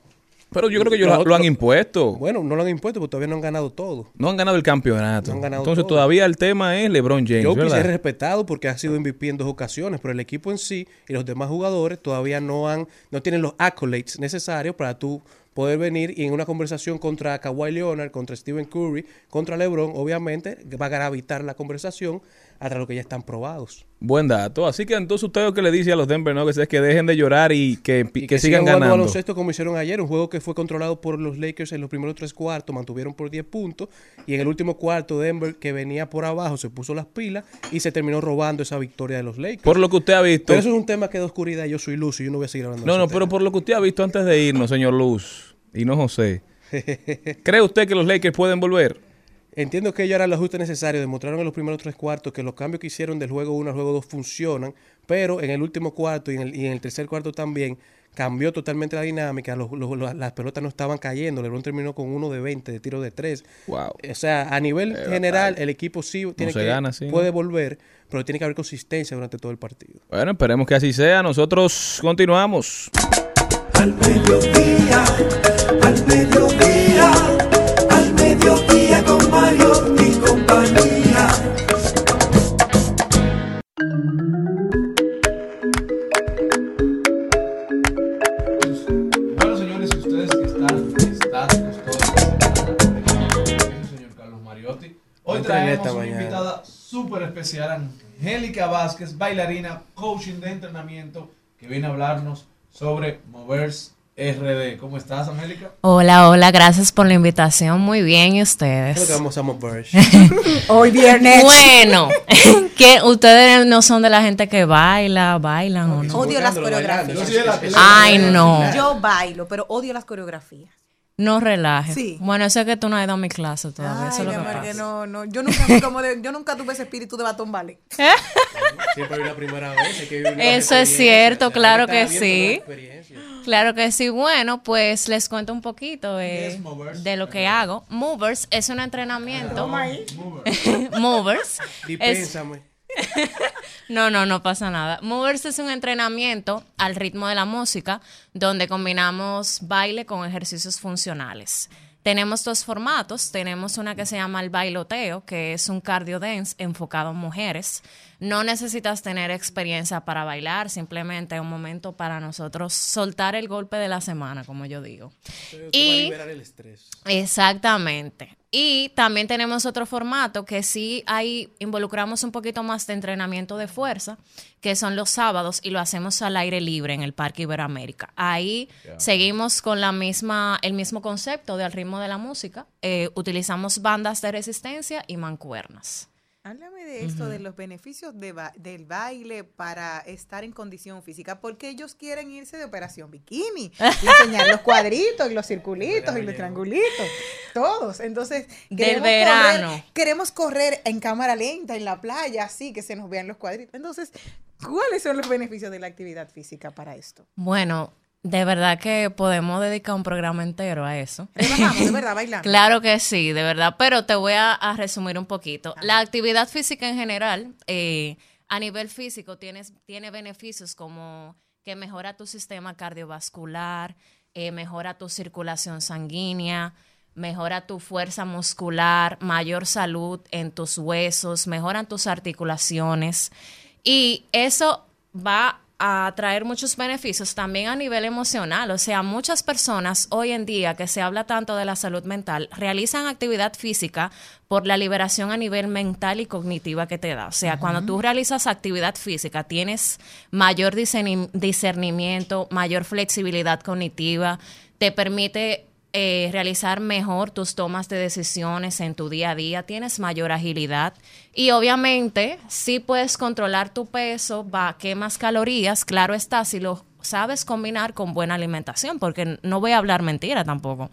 Pero yo creo que ellos Lo lo, han impuesto. Bueno, no lo han impuesto porque todavía no han ganado todo. No han ganado el campeonato. No han ganado Entonces todo. todavía el tema es LeBron James, ¿verdad? es respetado porque ha sido MVP en dos ocasiones, pero el equipo en sí y los demás jugadores todavía no han, no tienen los accolades necesarios para tú poder venir y en una conversación contra Kawhi Leonard, contra Stephen Curry, contra LeBron, obviamente va a gravitar la conversación hasta lo que ya están probados. Buen dato. Así que entonces usted lo que le dice a los Denver Nuggets es que dejen de llorar y que, Y que sigan jugando ganando. baloncesto como hicieron ayer, un juego que fue controlado por los Lakers en los primeros tres cuartos, mantuvieron por 10 puntos y en el último cuarto Denver que venía por abajo se puso las pilas y se terminó robando esa victoria de los Lakers. Por lo que usted ha visto. Pero eso es un tema que da oscuridad, yo soy luz y yo no voy a seguir hablando de No, ese no, tema. pero por lo que usted ha visto antes de irnos, señor Luz, y no José. ¿Cree usted que los Lakers pueden volver? Entiendo que ellos harán el ajuste necesario, demostraron en los primeros tres cuartos que los cambios que hicieron del juego 1 al juego 2 funcionan, pero en el último cuarto y en el, y en el tercer cuarto también cambió totalmente la dinámica, los- los- los- las pelotas no estaban cayendo, LeBron terminó con uno de 20 de tiro de 3. Wow. O sea, a nivel general, el equipo sí tiene que, gana así, ¿no? puede volver, pero tiene que haber consistencia durante todo el partido. Bueno, esperemos que así sea. Nosotros continuamos. Al mediodía, al mediodía, al mediodía Mario y compañía. Bueno, señores, ustedes que están estáticos toda señor Carlos Mariotti. Hoy traemos una invitada súper especial, Angélica Vázquez, bailarina, coaching de entrenamiento, que viene a hablarnos sobre Movers RD. ¿Cómo estás, Angélica? Hola, hola, gracias por la invitación. Muy bien, ¿y Creo que ustedes? vamos a. Hoy viernes. Bueno, que ustedes no son de la gente que baila, bailan o no. Odio las coreografías. Yo soy de la- Es- es- Ay, no. Yo bailo, pero odio las coreografías. No relajes. Sí. Bueno, eso es que tú no has ido a mi clase todavía. eso Ay, es lo que amor, pasa. que no, no. Yo nunca, como de- yo nunca tuve ese espíritu de batón vale. Siempre hay una primera vez. hay que vivir nuevas Eso es cierto, claro que sí. Claro que sí. Bueno, pues les cuento un poquito eh, es Movers? de lo que hago. Movers es un entrenamiento. Movers. es- Dispénsame. No, no, no pasa nada. Movers es un entrenamiento al ritmo de la música donde combinamos baile con ejercicios funcionales. Tenemos dos formatos. Tenemos una que se llama el bailoteo, que es un cardio dance enfocado en mujeres. No necesitas tener experiencia para bailar, simplemente es un momento para nosotros soltar el golpe de la semana, como yo digo. Y liberar el estrés. Exactamente. Y también tenemos otro formato que sí ahí involucramos un poquito más de entrenamiento de fuerza, que son los sábados y lo hacemos al aire libre en el Parque Iberoamérica. Ahí seguimos con la misma, el mismo concepto de al ritmo de la música. Eh, utilizamos bandas de resistencia y mancuernas. Háblame de esto, de los beneficios de ba- del baile para estar en condición física, porque ellos quieren irse de operación bikini, y enseñar los cuadritos y los circulitos y los triangulitos, todos. Entonces, Del verano. correr- queremos correr en cámara lenta en la playa, así que se nos vean los cuadritos. Entonces, ¿cuáles son los beneficios de la actividad física para esto? Bueno, de verdad que podemos dedicar un programa entero a eso. Relajamos, de verdad, bailando. Claro que sí, de verdad, pero te voy a, a resumir un poquito. La actividad física en general, eh, a nivel físico, tienes, tiene beneficios como que mejora tu sistema cardiovascular, eh, mejora tu circulación sanguínea, mejora tu fuerza muscular, mayor salud en tus huesos, mejoran tus articulaciones y eso va a traer muchos beneficios también a nivel emocional. O sea, muchas personas hoy en día que se habla tanto de la salud mental realizan actividad física por la liberación a nivel mental y cognitiva que te da. O sea, cuando tú realizas actividad física, tienes mayor discerni- discernimiento, mayor flexibilidad cognitiva, te permite eh, realizar mejor tus tomas de decisiones en tu día a día, tienes mayor agilidad y obviamente sí puedes controlar tu peso, va, quemas calorías, claro está, si lo sabes combinar con buena alimentación, porque no voy a hablar mentira tampoco.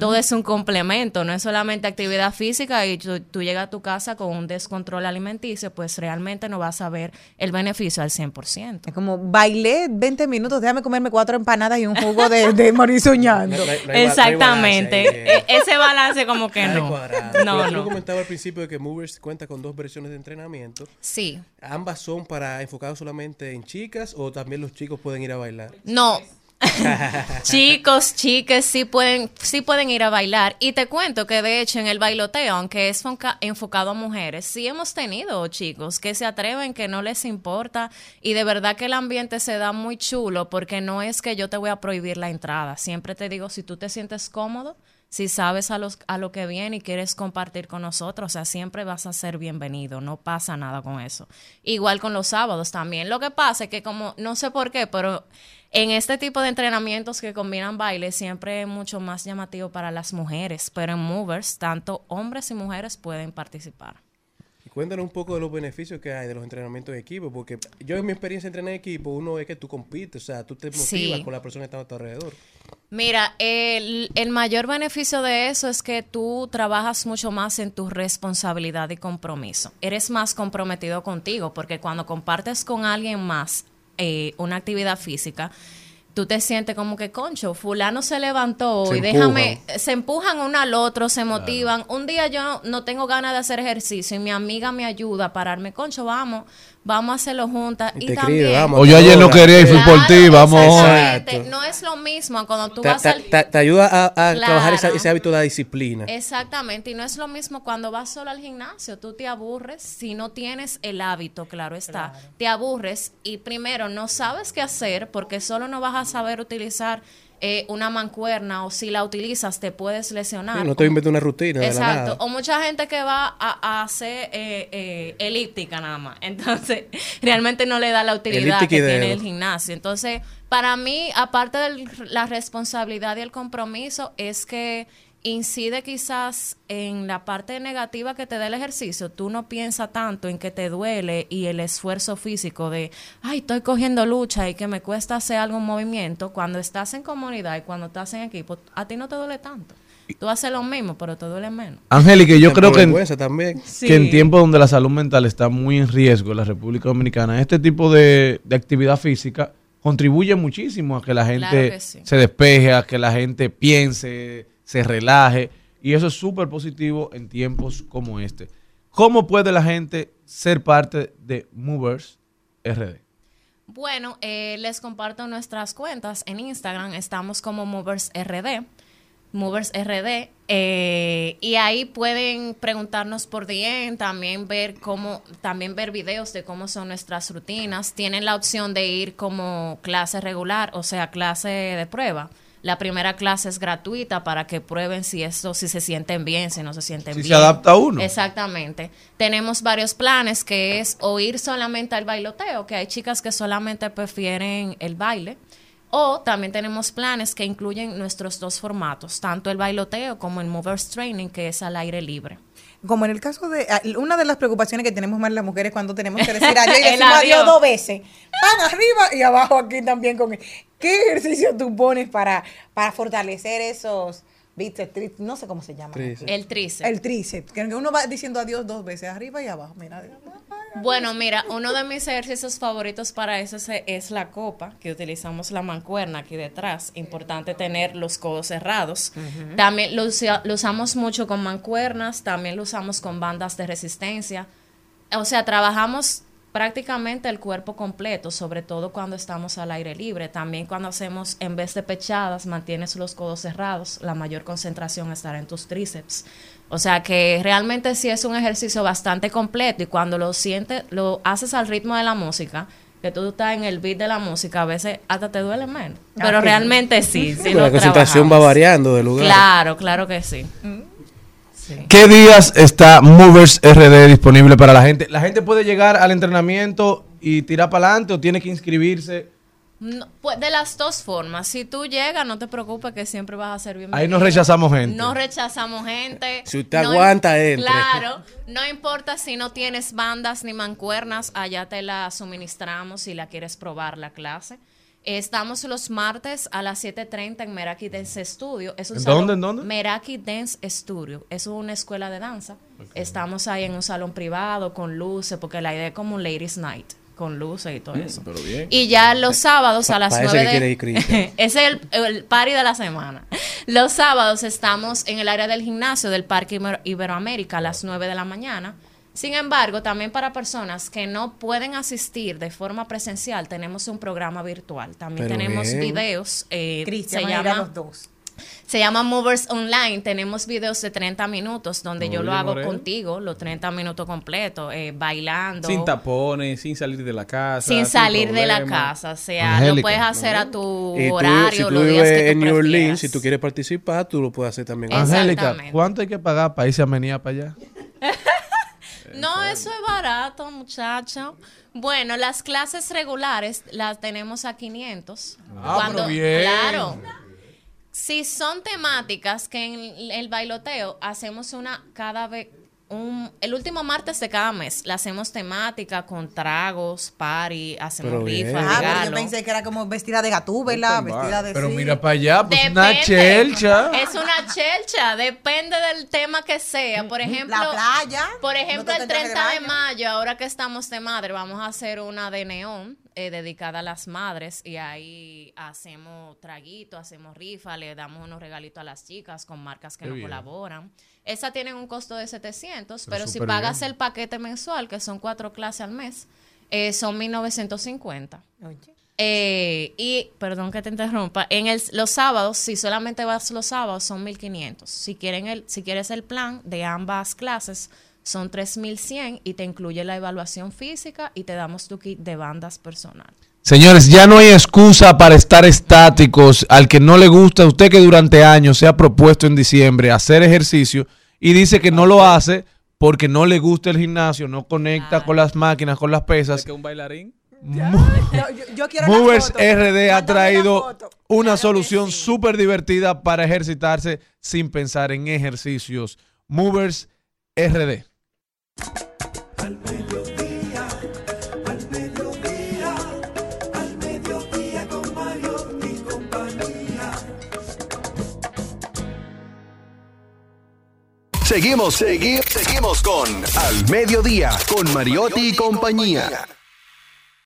Todo es un complemento, no es solamente actividad física y tú, tú llegas a tu casa con un descontrol alimenticio, pues realmente no vas a ver el beneficio al 100%. Es como bailé 20 minutos, déjame comerme cuatro empanadas y un jugo de, de morir soñando. No- no no Exactamente. balance ahí, eh. E- Ese balance como que no. cuadrado. Pero No, tú no. comentaba al principio de que Movers cuenta con dos versiones de entrenamiento. Sí. ¿Ambas son para enfocados solamente en chicas o también los chicos pueden ir a bailar? No. Chicos, chiques, sí pueden, sí pueden ir a bailar. Y te cuento que de hecho en el bailoteo, aunque es enfocado a mujeres, sí hemos tenido chicos que se atreven, que no les importa. Y de verdad que el ambiente se da muy chulo porque no es que yo te voy a prohibir la entrada. Siempre te digo, si tú te sientes cómodo, si sabes a, los, a lo que viene y quieres compartir con nosotros, o sea, siempre vas a ser bienvenido, no pasa nada con eso. Igual con los sábados también. Lo que pasa es que como, no sé por qué, pero en este tipo de entrenamientos que combinan baile siempre es mucho más llamativo para las mujeres, pero en Movers tanto hombres y mujeres pueden participar. Cuéntanos un poco de los beneficios que hay de los entrenamientos de equipo, porque yo en mi experiencia de entrenar en equipo, uno es que tú compites, o sea, tú te motivas Sí. con la persona que está a tu alrededor. Mira, el, el mayor beneficio de eso es que tú trabajas mucho más en tu responsabilidad y compromiso. Eres más comprometido contigo porque cuando compartes con alguien más eh, una actividad física, tú te sientes como que, concho, fulano se levantó Se y déjame, se empujan uno al otro, se motivan. Un día yo no, no tengo ganas de hacer ejercicio y mi amiga me ayuda a pararme, concho, vamos, vamos a hacerlo juntas. Y Y, te también... vamos. O yo ayer no quería y fui por ti, Claro, vamos. No es lo mismo cuando tú Te, vas al... te- te ayuda a, a Claro. trabajar ese hábito de la disciplina. Exactamente, y no es lo mismo cuando vas solo al gimnasio, tú te aburres si no tienes el hábito, claro está, te aburres y primero no sabes qué hacer porque solo no vas a saber utilizar eh, una mancuerna o si la utilizas te puedes lesionar. Sí, no te inventas una rutina de la Exacto, nada. o mucha gente que va a, a hacer eh, eh, elíptica nada más, entonces realmente no le da la utilidad Elíptica que tiene dedo. el gimnasio. Entonces, para mí, aparte de la responsabilidad y el compromiso, es que incide quizás en la parte negativa que te da el ejercicio. Tú no piensas tanto en que te duele y el esfuerzo físico de, ay, estoy cogiendo lucha y que me cuesta hacer algún movimiento. Cuando estás en comunidad y cuando estás en equipo, a ti no te duele tanto. Tú haces lo mismo, pero te duele menos. Angélica, yo creo que en, también. que en tiempos donde la salud mental está muy en riesgo en la República Dominicana, este tipo de, de actividad física contribuye muchísimo a que la gente Claro que sí. se despeje, a que la gente piense, se relaje. Y eso es súper positivo en tiempos como este. ¿Cómo puede la gente ser parte de Movers RD? Bueno, eh, les comparto nuestras cuentas. En Instagram estamos como Movers RD. Movers RD. eh, y ahí pueden preguntarnos por DM, también ver cómo, también ver videos de cómo son nuestras rutinas. Tienen la opción de ir como clase regular, o sea, clase de prueba. La primera clase es gratuita para que prueben si esto, si se sienten bien, si no se sienten Si se bien. adapta uno. Exactamente. Tenemos varios planes que es o ir solamente al bailoteo, que hay chicas que solamente prefieren el baile. O también tenemos planes que incluyen nuestros dos formatos, tanto el bailoteo como el movers training, que es al aire libre. Como en el caso de ah, una de las preocupaciones que tenemos más las mujeres cuando tenemos que decir adiós y El decimos adiós adiós. dos veces. Van arriba y abajo aquí también con ¿Qué ejercicio tú pones para, para fortalecer esos bíceps, no sé cómo se llama? Tríceps. El tríceps. El tríceps, que uno va diciendo adiós dos veces, arriba y abajo, mira. Bueno, mira, uno de mis ejercicios favoritos para eso es, la copa, que utilizamos la mancuerna aquí detrás. Importante tener los codos cerrados. También lo, lo usamos mucho con mancuernas, también lo usamos con bandas de resistencia. O sea, trabajamos prácticamente el cuerpo completo, sobre todo cuando estamos al aire libre. También cuando hacemos, en vez de pechadas, mantienes los codos cerrados, la mayor concentración estará en tus tríceps. O sea que realmente sí es un ejercicio bastante completo y cuando lo sientes, lo haces al ritmo de la música, que tú estás en el beat de la música, a veces hasta te duele menos. Ah, Pero realmente sí. sí la lo concentración va variando de lugar. Claro, claro que sí. Sí. ¿Qué días está Movers RD disponible para la gente? ¿La gente puede llegar al entrenamiento y tirar para adelante o tiene que inscribirse? No, pues de las dos formas. Si tú llegas, no te preocupes que siempre vas a ser bienvenido. Ahí no rechazamos gente. No rechazamos gente. Si usted No aguanta, entre. Claro. No importa si no tienes bandas ni mancuernas, allá te la suministramos si la quieres probar la clase. Estamos los martes a las 7.30 en Meraki Dance Studio. Es un ¿En salón- dónde, en dónde? Meraki Dance Studio. Es una escuela de danza. Estamos ahí en un salón privado con luces, porque la idea es como un ladies night, con luces y todo eso. Pero bien. Y ya los sábados a las parece 9 que de... Ese es el, el party de la semana. Los sábados estamos en el área del gimnasio del Parque Iber- Iberoamérica a las 9 de la mañana. Sin embargo, también para personas que no pueden asistir de forma presencial, tenemos un programa virtual. También Pero tenemos bien. videos. eh, Cristian se llama los dos. Se llama Movers Online. Tenemos videos de 30 minutos donde yo lo hago Morel. contigo, los 30 minutos completos, eh, bailando. Sin tapones, sin salir de la casa. sin salir de la casa, o sea, Angélica. lo puedes hacer a tu Y tú, horario, si tú los días vives que en tú New prefieras. Orleans, si tú quieres participar, tú lo puedes hacer también. Es- Angélica. ¿cuánto hay que pagar para irse a Menía para allá? No, eso es barato, muchacho. Bueno, las clases regulares las tenemos a 500. Ah, pero bien. Claro. Si son temáticas que en el bailoteo hacemos una cada vez un, el último martes de cada mes la hacemos temática con tragos, party, hacemos rifas, Ah, pero yo pensé que era como vestida de gatúbela, vestida de Pero sí. mira para allá, pues una chelcha. Es una chelcha, depende del tema que sea. Por ejemplo, La playa. Por ejemplo, el traje 30 de mayo, ahora que estamos de madre, vamos a hacer una de neón eh, dedicada a las madres y ahí hacemos traguito, hacemos rifa, le damos unos regalitos a las chicas con marcas que Qué nos bien. colaboran. Esa tienen un costo de 700, pero si pagas bien. el paquete mensual, que son cuatro clases al mes, eh, son 1950. Oye. Eh, y, perdón que te interrumpa, en el, los sábados, si solamente vas los sábados, son 1500. Si, quieren el, si quieres el plan de ambas clases, son 3100 y te incluye la evaluación física y te damos tu kit de bandas personal. Señores, ya no hay excusa para estar estáticos. Al que no le gusta, usted que durante años se ha propuesto en diciembre hacer ejercicio y dice que no lo hace porque no le gusta el gimnasio, no conecta con las máquinas, con las ¿Es pesas. que un bailarín? Yo, yo- Movers. RD ha traído una Claro solución sí. súper divertida para ejercitarse sin pensar en ejercicios. Movers RD. Seguimos, segui- seguimos con Al Mediodía, con Mariotti y compañía.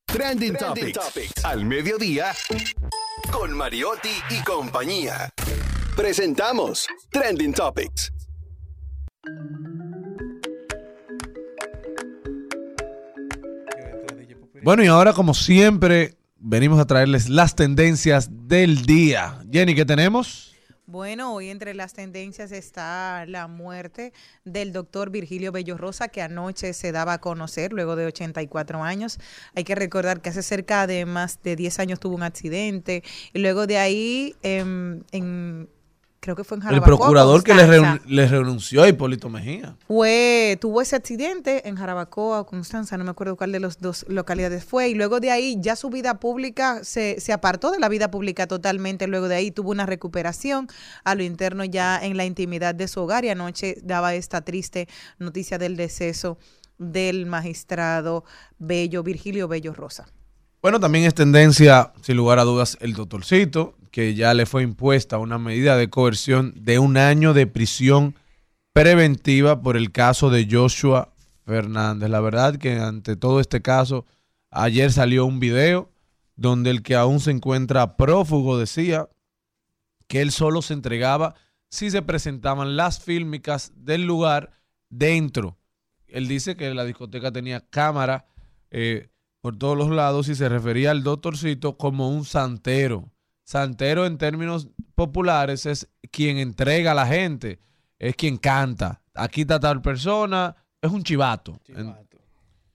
Trending, Topics. Al Mediodía, con Mariotti y compañía. Presentamos Trending Topics. Bueno, y ahora como siempre, venimos a traerles las tendencias del día. Jenny, ¿qué tenemos? Bueno, hoy entre las tendencias está la muerte del doctor Virgilio Bello Rosa, que anoche se daba a conocer luego de 84 años. Hay que recordar que hace cerca de más de 10 años tuvo un accidente y luego de ahí, em, en, creo que fue en El Jarabacoa, procurador que le renunció a Hipólito Mejía. Fue, tuvo ese accidente en Jarabacoa o Constanza, no me acuerdo cuál de las dos localidades fue, y luego de ahí ya su vida pública se, se apartó de la vida pública totalmente, luego de ahí tuvo una recuperación a lo interno ya en la intimidad de su hogar y anoche daba esta triste noticia del deceso del magistrado Bello, Virgilio Bello Rosa. Bueno, también es tendencia, sin lugar a dudas, el doctorcito, que ya le fue impuesta una medida de coerción de un año de prisión preventiva por el caso de Joshua Fernández. La verdad que ante todo este caso, ayer salió un video donde el que aún se encuentra prófugo decía que él solo se entregaba si se presentaban las fílmicas del lugar dentro. Él dice que la discoteca tenía cámara eh, por todos los lados y se refería al doctorcito como un santero. Santero en términos populares es quien entrega a la gente, es quien canta. Aquí está tal persona, es un chivato.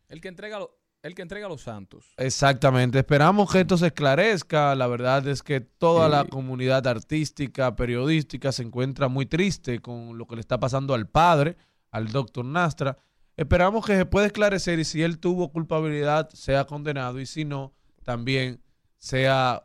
El que entrega lo- El que entrega a los santos. Exactamente, esperamos que esto se esclarezca. La verdad es que toda la comunidad artística, periodística, se encuentra muy triste con lo que le está pasando al padre, al doctor Nastra. Esperamos que se pueda esclarecer y si él tuvo culpabilidad, sea condenado y si no, también sea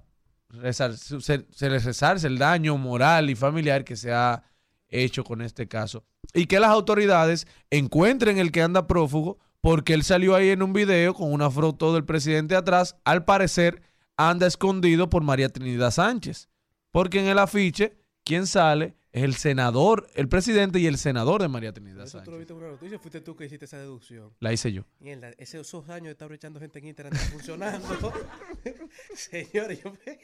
se, se le resarce el daño moral y familiar que se ha hecho con este caso. Y que las autoridades encuentren el que anda prófugo, porque él salió ahí en un video con una foto del presidente atrás. Al parecer, anda escondido por María Trinidad Sánchez. Porque en el afiche, quien sale es el senador, el presidente y el senador de María Trinidad Eso tú lo viste en una noticia, fuiste tú que hiciste esa deducción. La hice yo. Mierda, ese- esos años de estar echando gente en Instagram está funcionando. Señores, yo me,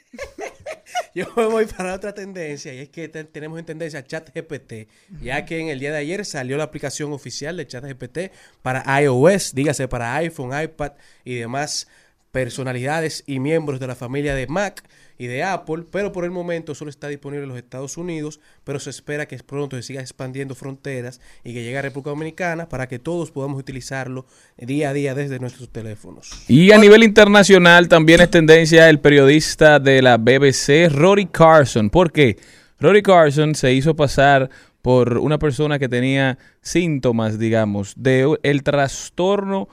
yo me voy para otra tendencia y es que te- tenemos en tendencia ChatGPT, ya que en el día de ayer salió la aplicación oficial de ChatGPT para iOS, dígase para iPhone, iPad y demás personalidades y miembros de la familia de Mac y de Apple, pero por el momento solo está disponible en los Estados Unidos, pero se espera que pronto se siga expandiendo fronteras y que llegue a República Dominicana para que todos podamos utilizarlo día a día desde nuestros teléfonos. Y a nivel internacional también es tendencia el periodista de la BBC, Rory Carson. ¿Por qué? Rory Carson se hizo pasar por una persona que tenía síntomas, digamos, de el trastorno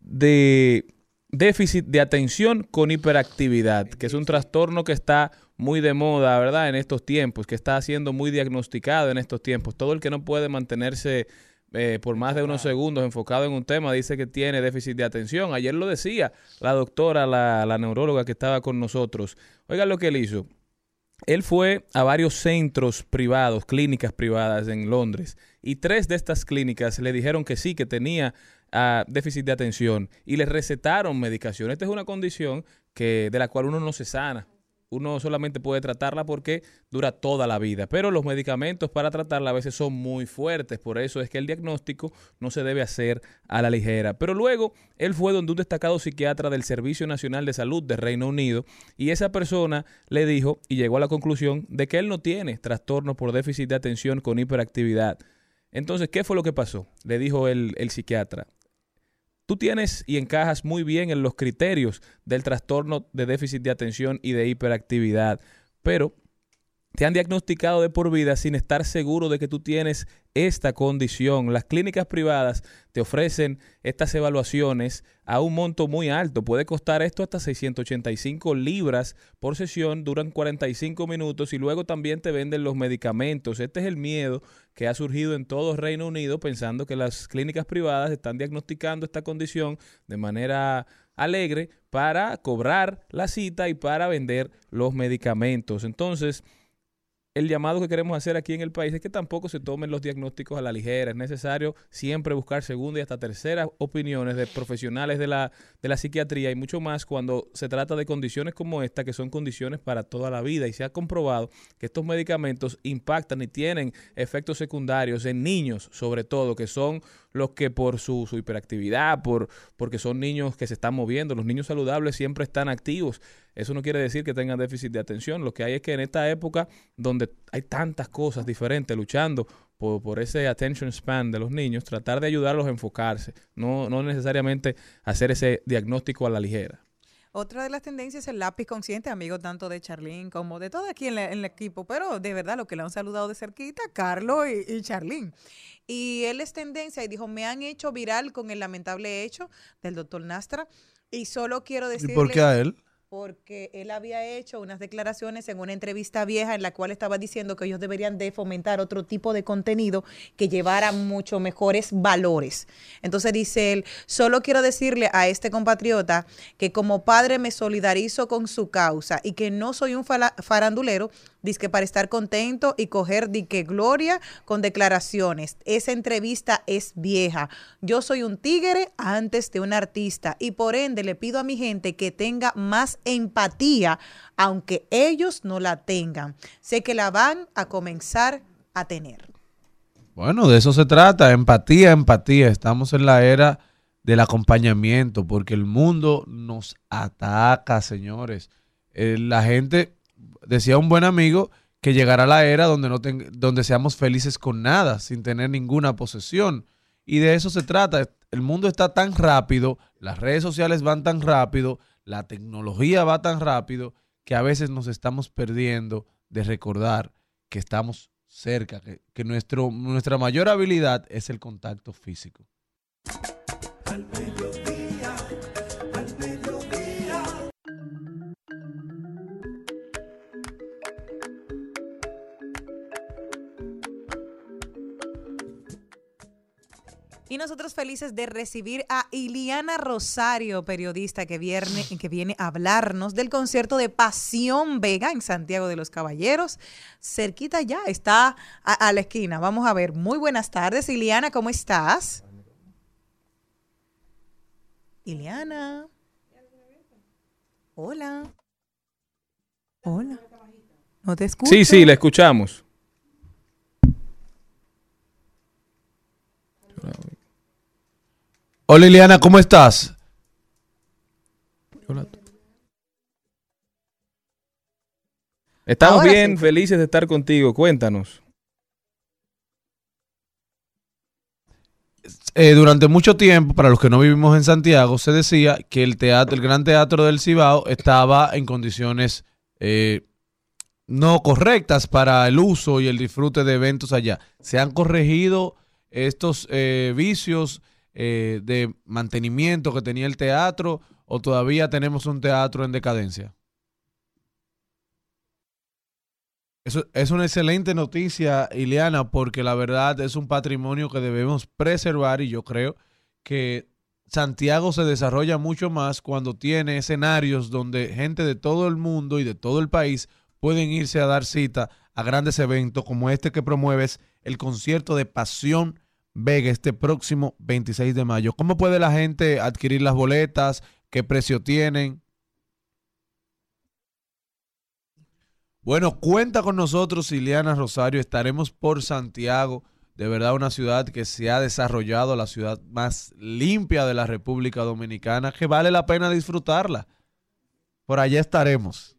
de déficit de atención con hiperactividad, que es un trastorno que está muy de moda, ¿verdad? En estos tiempos, que está siendo muy diagnosticado en estos tiempos. Todo el que no puede mantenerse eh, por más de unos segundos enfocado en un tema dice que tiene déficit de atención. Ayer lo decía la doctora, la, la neuróloga que estaba con nosotros. Oigan lo que él hizo. Él fue a varios centros privados, clínicas privadas en Londres, y tres de estas clínicas le dijeron que sí, que tenía ah, déficit de atención y le recetaron medicación. Esta es una condición que, de la cual uno no se sana. Uno solamente puede tratarla porque dura toda la vida, pero los medicamentos para tratarla a veces son muy fuertes, por eso es que el diagnóstico no se debe hacer a la ligera. Pero luego él fue donde un destacado psiquiatra del Servicio Nacional de Salud de Reino Unido y esa persona le dijo y llegó a la conclusión de que él no tiene trastorno por déficit de atención con hiperactividad. Entonces, ¿qué fue lo que pasó? Le dijo el psiquiatra. Tú tienes y encajas muy bien en los criterios del trastorno de déficit de atención y de hiperactividad, pero te han diagnosticado de por vida sin estar seguro de que tú tienes esta condición. Las clínicas privadas te ofrecen estas evaluaciones a un monto muy alto. Puede costar esto hasta 685 libras por sesión, duran 45 minutos y luego también te venden los medicamentos. Este es el miedo que ha surgido en todo Reino Unido pensando que las clínicas privadas están diagnosticando esta condición de manera alegre para cobrar la cita y para vender los medicamentos. Entonces, el llamado que queremos hacer aquí en el país es que tampoco se tomen los diagnósticos a la ligera. Es necesario siempre buscar segunda y hasta tercera opiniones de profesionales de la, de la psiquiatría y mucho más cuando se trata de condiciones como esta, que son condiciones para toda la vida. Y se ha comprobado que estos medicamentos impactan y tienen efectos secundarios en niños, sobre todo, que son los que por su, su hiperactividad, por, porque son niños que se están moviendo, los niños saludables siempre están activos. Eso no quiere decir que tengan déficit de atención. Lo que hay es que en esta época donde hay tantas cosas diferentes luchando por, por ese attention span de los niños, tratar de ayudarlos a enfocarse, no, no necesariamente hacer ese diagnóstico a la ligera. Otra de las tendencias es el lápiz consciente, amigo tanto de Charlene como de todo aquí en, la- en el equipo, pero de verdad lo que le han saludado de cerquita, Carlos y, y Charlene. Y él es tendencia y dijo, me han hecho viral con el lamentable hecho del doctor Nastra y solo quiero ¿Y decirle... por qué a él? Porque él había hecho unas declaraciones en una entrevista vieja en la cual estaba diciendo que ellos deberían de fomentar otro tipo de contenido que llevara mucho mejores valores. Entonces dice él, solo quiero decirle a este compatriota que como padre me solidarizo con su causa y que no soy un farandulero, que para estar contento y coger dique gloria con declaraciones. Esa entrevista es vieja. Yo soy un tigre antes de un artista y por ende le pido a mi gente que tenga más empatía, aunque ellos no la tengan. Sé que la van a comenzar a tener. Bueno, de eso se trata, empatía, empatía. Estamos en la era del acompañamiento, porque el mundo nos ataca, señores. Eh, la gente, decía un buen amigo, que llegará la era donde, no donde seamos felices con nada, sin tener ninguna posesión. Y de eso se trata. El mundo está tan rápido, las redes sociales van tan rápido, la tecnología va tan rápido, que a veces nos estamos perdiendo de recordar que estamos cerca, que, que nuestro, nuestra mayor habilidad es el contacto físico. Al Y nosotros felices de recibir a Iliana Rosario, periodista que viene, que viene a hablarnos del concierto de Pasión Vega en Santiago de los Caballeros. Cerquita ya, está a, a la esquina. Vamos a ver. Muy buenas tardes, Iliana, ¿cómo estás? Iliana. Hola. Hola. ¿No te escucho? Sí, sí, la escuchamos. Hola Liliana, ¿cómo estás? Estamos Ahora bien, sí. felices de estar contigo. Cuéntanos. Eh, durante mucho tiempo, para los que no vivimos en Santiago, se decía que el teatro, el Gran Teatro del Cibao, estaba en condiciones eh, no correctas para el uso y el disfrute de eventos allá. ¿Se han corregido estos eh, vicios eh, de mantenimiento que tenía el teatro o todavía tenemos un teatro en decadencia? Eso es una excelente noticia, Ileana, porque la verdad es un patrimonio que debemos preservar y yo creo que Santiago se desarrolla mucho más cuando tiene escenarios donde gente de todo el mundo y de todo el país pueden irse a dar cita a grandes eventos como este que promueves el concierto de Pasión Vega este próximo 26 de mayo. ¿Cómo puede la gente adquirir las boletas? ¿Qué precio tienen? Bueno, cuenta con nosotros, Ileana Rosario. Estaremos por Santiago. De verdad, una ciudad que se ha desarrollado, la ciudad más limpia de la República Dominicana, que vale la pena disfrutarla. Por allá estaremos.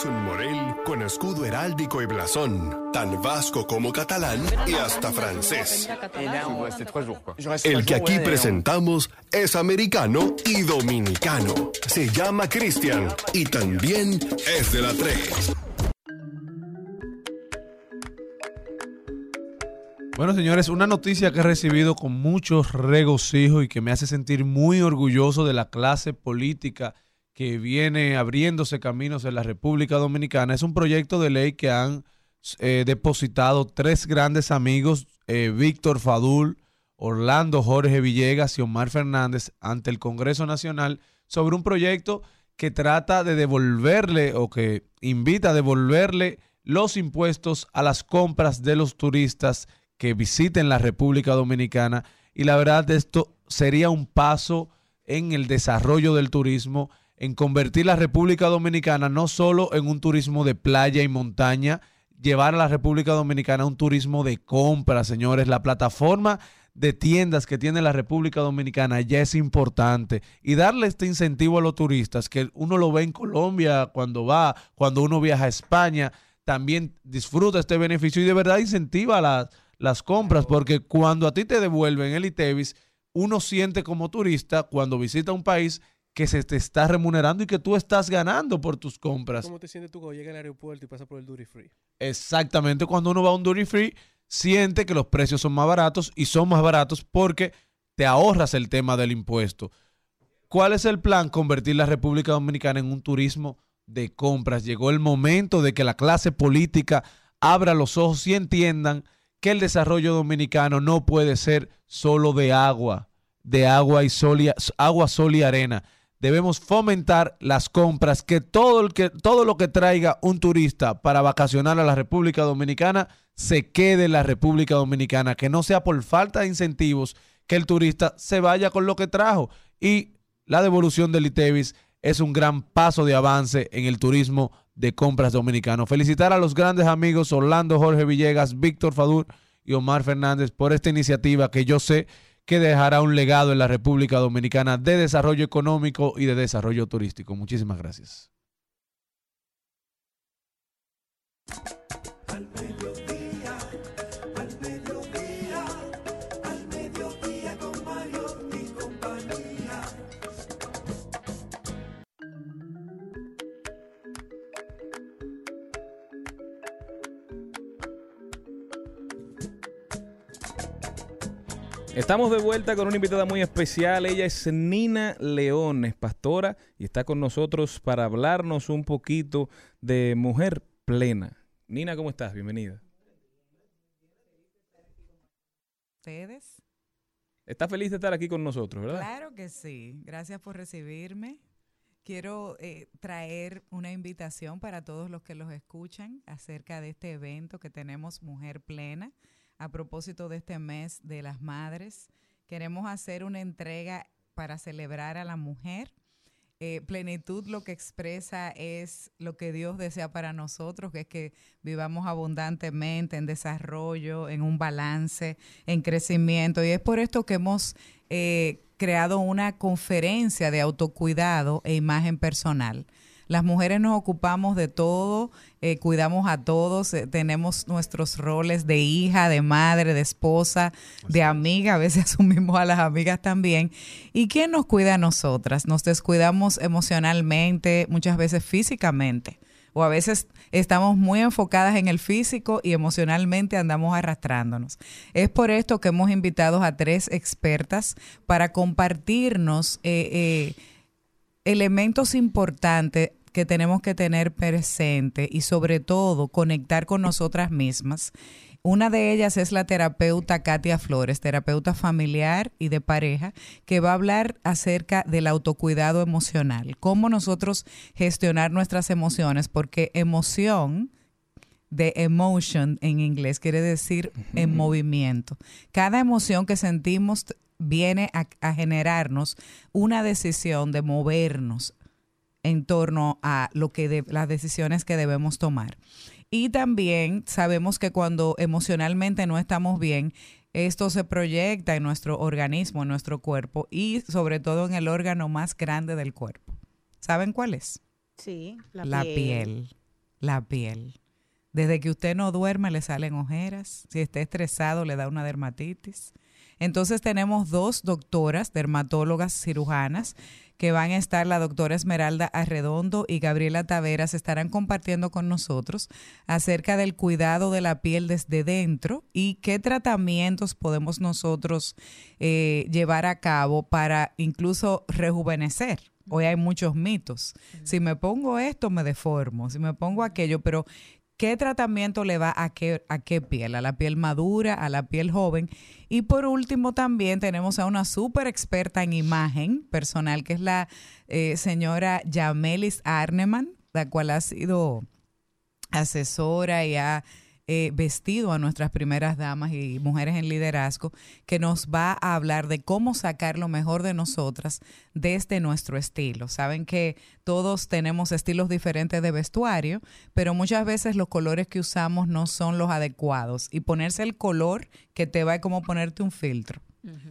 Vez un Morel con escudo heráldico y blasón, tan vasco como catalán y hasta francés. El que aquí presentamos es americano y dominicano. Se llama Cristian y también es de la 3. Bueno, señores, una noticia que he recibido con mucho regocijo y que me hace sentir muy orgulloso de la clase política que viene abriéndose caminos en la República Dominicana es un proyecto de ley que han eh, depositado tres grandes amigos, eh, Víctor Fadul, Orlando Jorge Villegas y Omar Fernández, ante el Congreso Nacional sobre un proyecto que trata de devolverle o que invita a devolverle los impuestos a las compras de los turistas que visiten la República Dominicana. Y la verdad, esto sería un paso en el desarrollo del turismo, en convertir la República Dominicana no solo en un turismo de playa y montaña, llevar a la República Dominicana un turismo de compra, señores. La plataforma de tiendas que tiene la República Dominicana ya es importante y darle este incentivo a los turistas, que uno lo ve en Colombia cuando va, cuando uno viaja a España, también disfruta este beneficio y de verdad incentiva las, las compras, porque cuando a ti te devuelven el ITEVIS, uno siente como turista cuando visita un país que se te está remunerando y que tú estás ganando por tus compras. ¿Cómo te sientes tú cuando llegas al aeropuerto y pasas por el duty free? Exactamente, cuando uno va a un duty free, siente que los precios son más baratos y son más baratos porque te ahorras el tema del impuesto. ¿Cuál es el plan? Convertir la República Dominicana en un turismo de compras. Llegó el momento de que la clase política abra los ojos y entiendan que el desarrollo dominicano no puede ser solo de agua, de agua y sol y, agua, sol y arena. Debemos fomentar las compras, que todo, el que todo lo que traiga un turista para vacacionar a la República Dominicana se quede en la República Dominicana, que no sea por falta de incentivos que el turista se vaya con lo que trajo. Y la devolución del ITEVIS es un gran paso de avance en el turismo de compras dominicano. Felicitar a los grandes amigos Orlando Jorge Villegas, Víctor Fadur y Omar Fernández por esta iniciativa que yo sé que dejará un legado en la República Dominicana de desarrollo económico y de desarrollo turístico. Muchísimas gracias. Estamos de vuelta con una invitada muy especial. Ella es Nina León, es pastora y está con nosotros para hablarnos un poquito de mujer plena. Nina, ¿cómo estás? Bienvenida. ustedes. Está feliz de estar aquí con nosotros, ¿verdad? Claro que sí. Gracias por recibirme. Quiero eh, traer una invitación para todos los que los escuchan acerca de este evento que tenemos Mujer Plena. A propósito de este mes de las madres, queremos hacer una entrega para celebrar a la mujer. Eh, plenitud lo que expresa es lo que Dios desea para nosotros, que es que vivamos abundantemente en desarrollo, en un balance, en crecimiento. Y es por esto que hemos eh, creado una conferencia de autocuidado e imagen personal. Las mujeres nos ocupamos de todo, eh, cuidamos a todos, eh, tenemos nuestros roles de hija, de madre, de esposa, de amiga, a veces asumimos a las amigas también. ¿Y quién nos cuida a nosotras? Nos descuidamos emocionalmente, muchas veces físicamente o a veces estamos muy enfocadas en el físico y emocionalmente andamos arrastrándonos. Es por esto que hemos invitado a tres expertas para compartirnos eh, eh, elementos importantes que tenemos que tener presente y sobre todo conectar con nosotras mismas. Una de ellas es la terapeuta Katia Flores, terapeuta familiar y de pareja, que va a hablar acerca del autocuidado emocional, cómo nosotros gestionar nuestras emociones, porque emoción de emotion en inglés quiere decir en movimiento. Cada emoción que sentimos viene a, a generarnos una decisión de movernos en torno a lo que de, las decisiones que debemos tomar. Y también sabemos que cuando emocionalmente no estamos bien, esto se proyecta en nuestro organismo, en nuestro cuerpo y sobre todo en el órgano más grande del cuerpo. ¿Saben cuál es? Sí, La piel. La piel. Desde que usted no duerme le salen ojeras, si está estresado le da una dermatitis. Entonces tenemos dos doctoras, dermatólogas cirujanas, que van a estar la doctora Esmeralda Arredondo y Gabriela Taveras, estarán compartiendo con nosotros acerca del cuidado de la piel desde dentro y qué tratamientos podemos nosotros eh, llevar a cabo para incluso rejuvenecer. Hoy hay muchos mitos. Si me pongo esto, me deformo. Si me pongo aquello, pero ¿Qué tratamiento le va a qué, a qué piel? ¿A la piel madura? ¿A la piel joven? Y por último también tenemos a una súper experta en imagen personal, que es la eh, señora Yamelis Arneman, la cual ha sido asesora y ha eh, vestido a nuestras primeras damas y mujeres en liderazgo, que nos va a hablar de cómo sacar lo mejor de nosotras desde nuestro estilo. Saben que todos tenemos estilos diferentes de vestuario, pero muchas veces los colores que usamos no son los adecuados y ponerse el color que te va es como ponerte un filtro.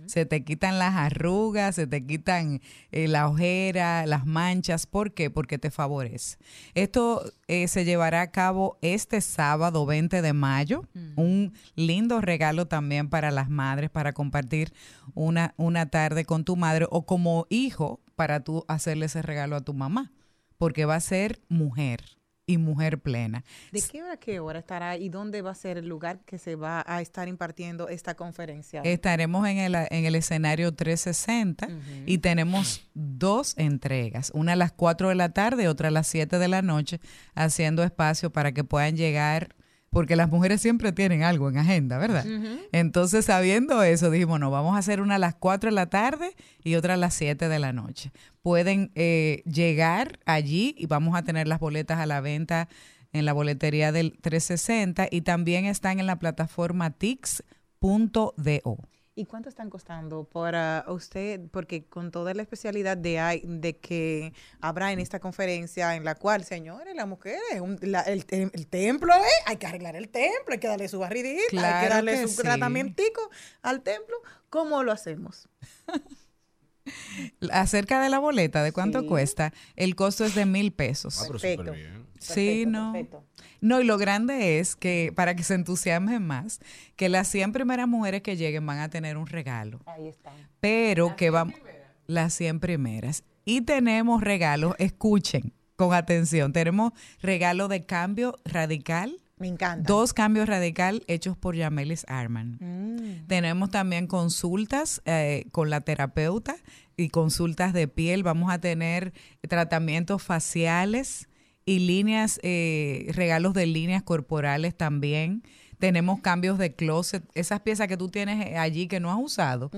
Se te quitan las arrugas, se te quitan eh, la ojera, las manchas. ¿Por qué? Porque te favorece. Esto eh, se llevará a cabo este sábado 20 de mayo. Un lindo regalo también para las madres, para compartir una, una tarde con tu madre o como hijo para tú hacerle ese regalo a tu mamá. Porque va a ser mujer y mujer plena. ¿De qué hora a qué hora estará y dónde va a ser el lugar que se va a estar impartiendo esta conferencia? Estaremos en el, en el escenario 360 y tenemos dos entregas, una a las 4 de la tarde, otra a las 7 de la noche, haciendo espacio para que puedan llegar porque las mujeres siempre tienen algo en agenda, ¿verdad? Entonces, sabiendo eso, dijimos, no, vamos a hacer una a las 4 de la tarde y otra a las 7 de la noche. Pueden eh, llegar allí y vamos a tener las boletas a la venta en la boletería del 360 y también están en la plataforma tix.do. ¿Y cuánto están costando para usted? Porque con toda la especialidad de, hay- de que habrá en esta conferencia, en la cual, señores, las mujeres, un- la- el, el templo, ¿eh? hay que arreglar el templo, hay que darle su barridita, hay que darle que su sí. tratamiento al templo. ¿Cómo lo hacemos? Acerca de la boleta, ¿de cuánto Sí. cuesta? El costo es de mil pesos. Ah, pero Perfecto. Sí, Perfecto, no. perfecto. No, y lo grande es que, para que se entusiasmen más, que las 100 primeras mujeres que lleguen van a tener un regalo. Ahí está. Pero que vamos. Las 100 primeras. Y tenemos regalos, escuchen con atención, tenemos regalo de cambio radical. Me encanta. Dos cambios radical hechos por Yamelis Arman. Mm. Tenemos también consultas eh, con la terapeuta y consultas de piel. Vamos a tener tratamientos faciales y líneas, eh, regalos de líneas corporales también. Tenemos cambios de closet. Esas piezas que tú tienes eh, allí que no has usado.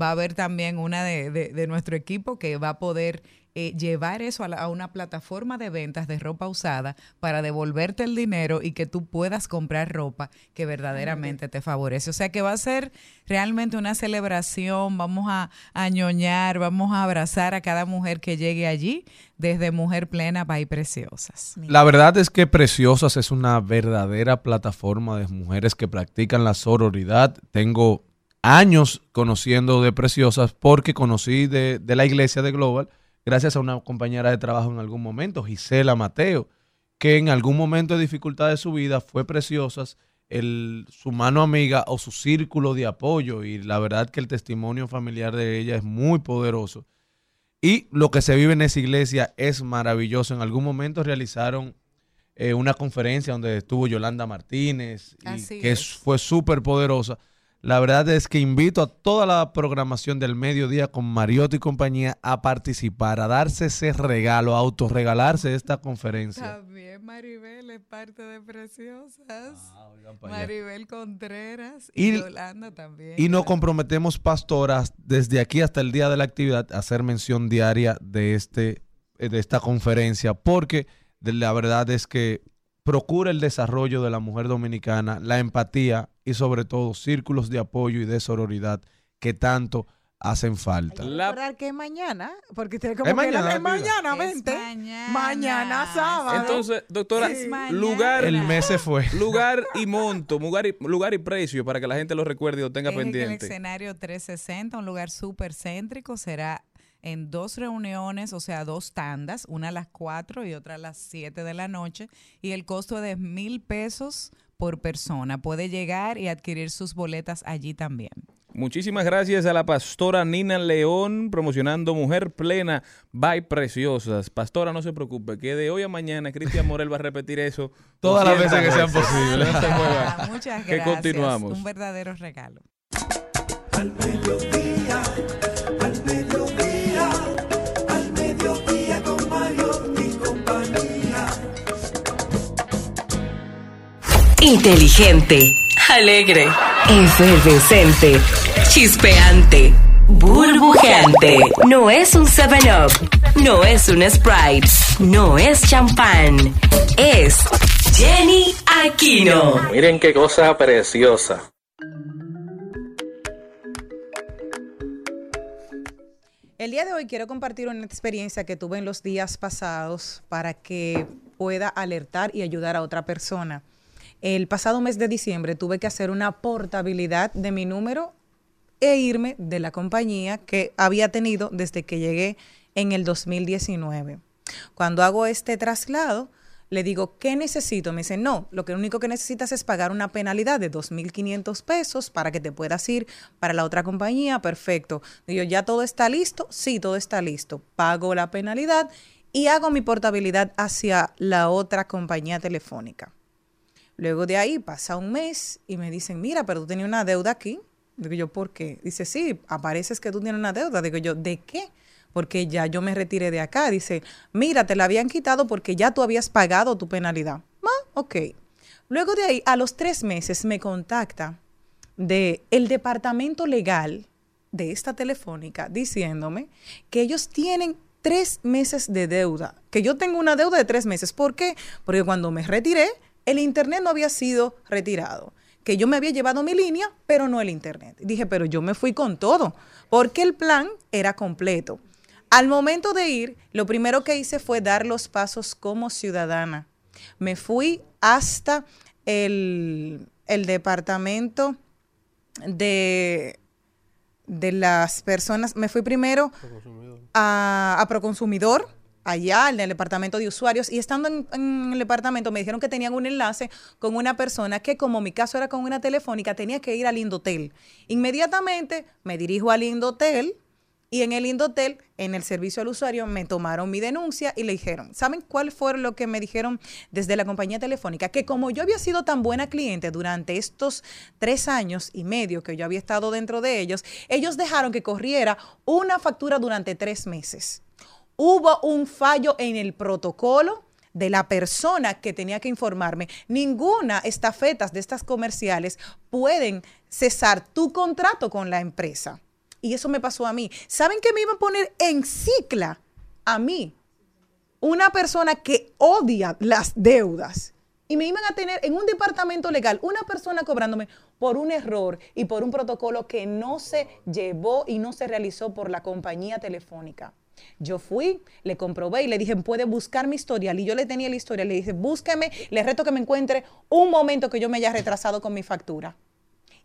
Va a haber también una de, de- de nuestro equipo que va a poder eh, llevar eso a, la- a una plataforma de ventas de ropa usada para devolverte el dinero y que tú puedas comprar ropa que verdaderamente te favorece. O sea que va a ser realmente una celebración, vamos a, a ñoñar, vamos a abrazar a cada mujer que llegue allí, desde Mujer Plena by Preciosas. La verdad es que Preciosas es una verdadera plataforma de mujeres que practican la sororidad. Tengo años conociendo de Preciosas porque conocí de, de la iglesia de Global gracias a una compañera de trabajo en algún momento, Gisela Mateo, que en algún momento de dificultad de su vida fue Preciosas el, su mano amiga o su círculo de apoyo y la verdad que el testimonio familiar de ella es muy poderoso. Y lo que se vive en esa iglesia es maravilloso. En algún momento realizaron eh, una conferencia donde estuvo Yolanda Martínez, y que es- fue súper poderosa. La verdad es que invito a toda la programación del mediodía con Mariotti y compañía a participar, a darse ese regalo, a autorregalarse esta conferencia. También Maribel es parte de Preciosas. allá. Maribel Contreras Y- y, Yolanda también. Y nos comprometemos, pastoras, desde aquí hasta el día de la actividad, a hacer mención diaria de, este, eh, de esta conferencia, porque la verdad es que procura el desarrollo de la mujer dominicana, la empatía y sobre todo círculos de apoyo y de sororidad que tanto hacen falta. Hay que recordar mañana, porque usted como Es que mañana es mañana, Es vente. mañana. Mañana sábado. Entonces, doctora, lugar, El mes se fue. lugar y monto, lugar y, lugar y precio para que la gente lo recuerde y lo tenga Es en el pendiente. escenario 360, un lugar súper céntrico. Será en dos reuniones, o sea, dos tandas, una a las 4 y otra a las 7 de la noche. Y el costo es de mil pesos por persona. Puede llegar y adquirir sus boletas allí también. Muchísimas gracias a la pastora Nina León promocionando Mujer Plena by Preciosas. Pastora, no se preocupe, que de hoy a mañana Cristian Morel va a repetir eso Todas las 200 veces que sean posibles. No se mueva. Muchas Que gracias. continuamos. Un verdadero regalo. Al mediodía, Inteligente, alegre, efervescente, chispeante, burbujeante. No es un 7-Up, no es un Sprite, no es champán. Es Jenny Aquino. Miren qué cosa preciosa. El día de hoy quiero compartir una experiencia que tuve en los días pasados para que pueda alertar y ayudar a otra persona. El pasado mes de diciembre tuve que hacer una portabilidad de mi número e irme de la compañía que había tenido desde que llegué en el 2019. Cuando hago este traslado, le digo, ¿qué necesito? Me dice, no, lo que único que necesitas es pagar una penalidad de 2.500 pesos para que te puedas ir para la otra compañía. Perfecto. Digo, ¿ya todo está listo? Sí, todo está listo. Pago la penalidad y hago mi portabilidad hacia la otra compañía telefónica. Luego de ahí pasa un mes y me dicen, mira, pero tú tenías una deuda aquí. Digo yo, ¿por qué? Dice, sí, apareces que tú tienes una deuda. Digo yo, ¿de qué? Porque ya yo me retiré de acá. Dice, mira, te la habían quitado porque ya tú habías pagado tu penalidad. Ah, ok. Luego de ahí, a los tres meses, me contacta de el departamento legal de esta telefónica diciéndome que ellos tienen tres meses de deuda, que yo tengo una deuda de tres meses. ¿Por qué? Porque cuando me retiré, el internet no había sido retirado, que yo me había llevado mi línea, pero no el internet. Dije, pero yo me fui con todo, porque el plan era completo. Al momento de ir, lo primero que hice fue dar los pasos como ciudadana. Me fui hasta el, el departamento de, de las personas, me fui primero a, a Proconsumidor, allá en el departamento de usuarios, y estando en, el departamento me dijeron que tenían un enlace con una persona que, como mi caso era con una telefónica, tenía que ir al Indotel. Inmediatamente me dirijo al Indotel. Y en el Indotel, en el servicio al usuario, me tomaron mi denuncia y le dijeron, ¿saben cuál fue lo que me dijeron desde la compañía telefónica? Que como yo había sido tan buena cliente durante estos tres años y medio que yo había estado dentro de ellos, ellos dejaron que corriera una factura durante tres meses. Hubo un fallo en el protocolo de la persona que tenía que informarme. Ninguna estafetas de estas comerciales pueden cesar tu contrato con la empresa. Y eso me pasó a mí. ¿Saben que me iban a poner en cicla a mí? Una persona que odia las deudas. Y me iban a tener en un departamento legal una persona cobrándome por un error y por un protocolo que no se llevó y no se realizó por la compañía telefónica. Yo fui, le comprobé y le dije, puede buscar mi historial. Y yo le tenía la historia. Le dije, búsqueme, le reto que me encuentre un momento que yo me haya retrasado con mi factura.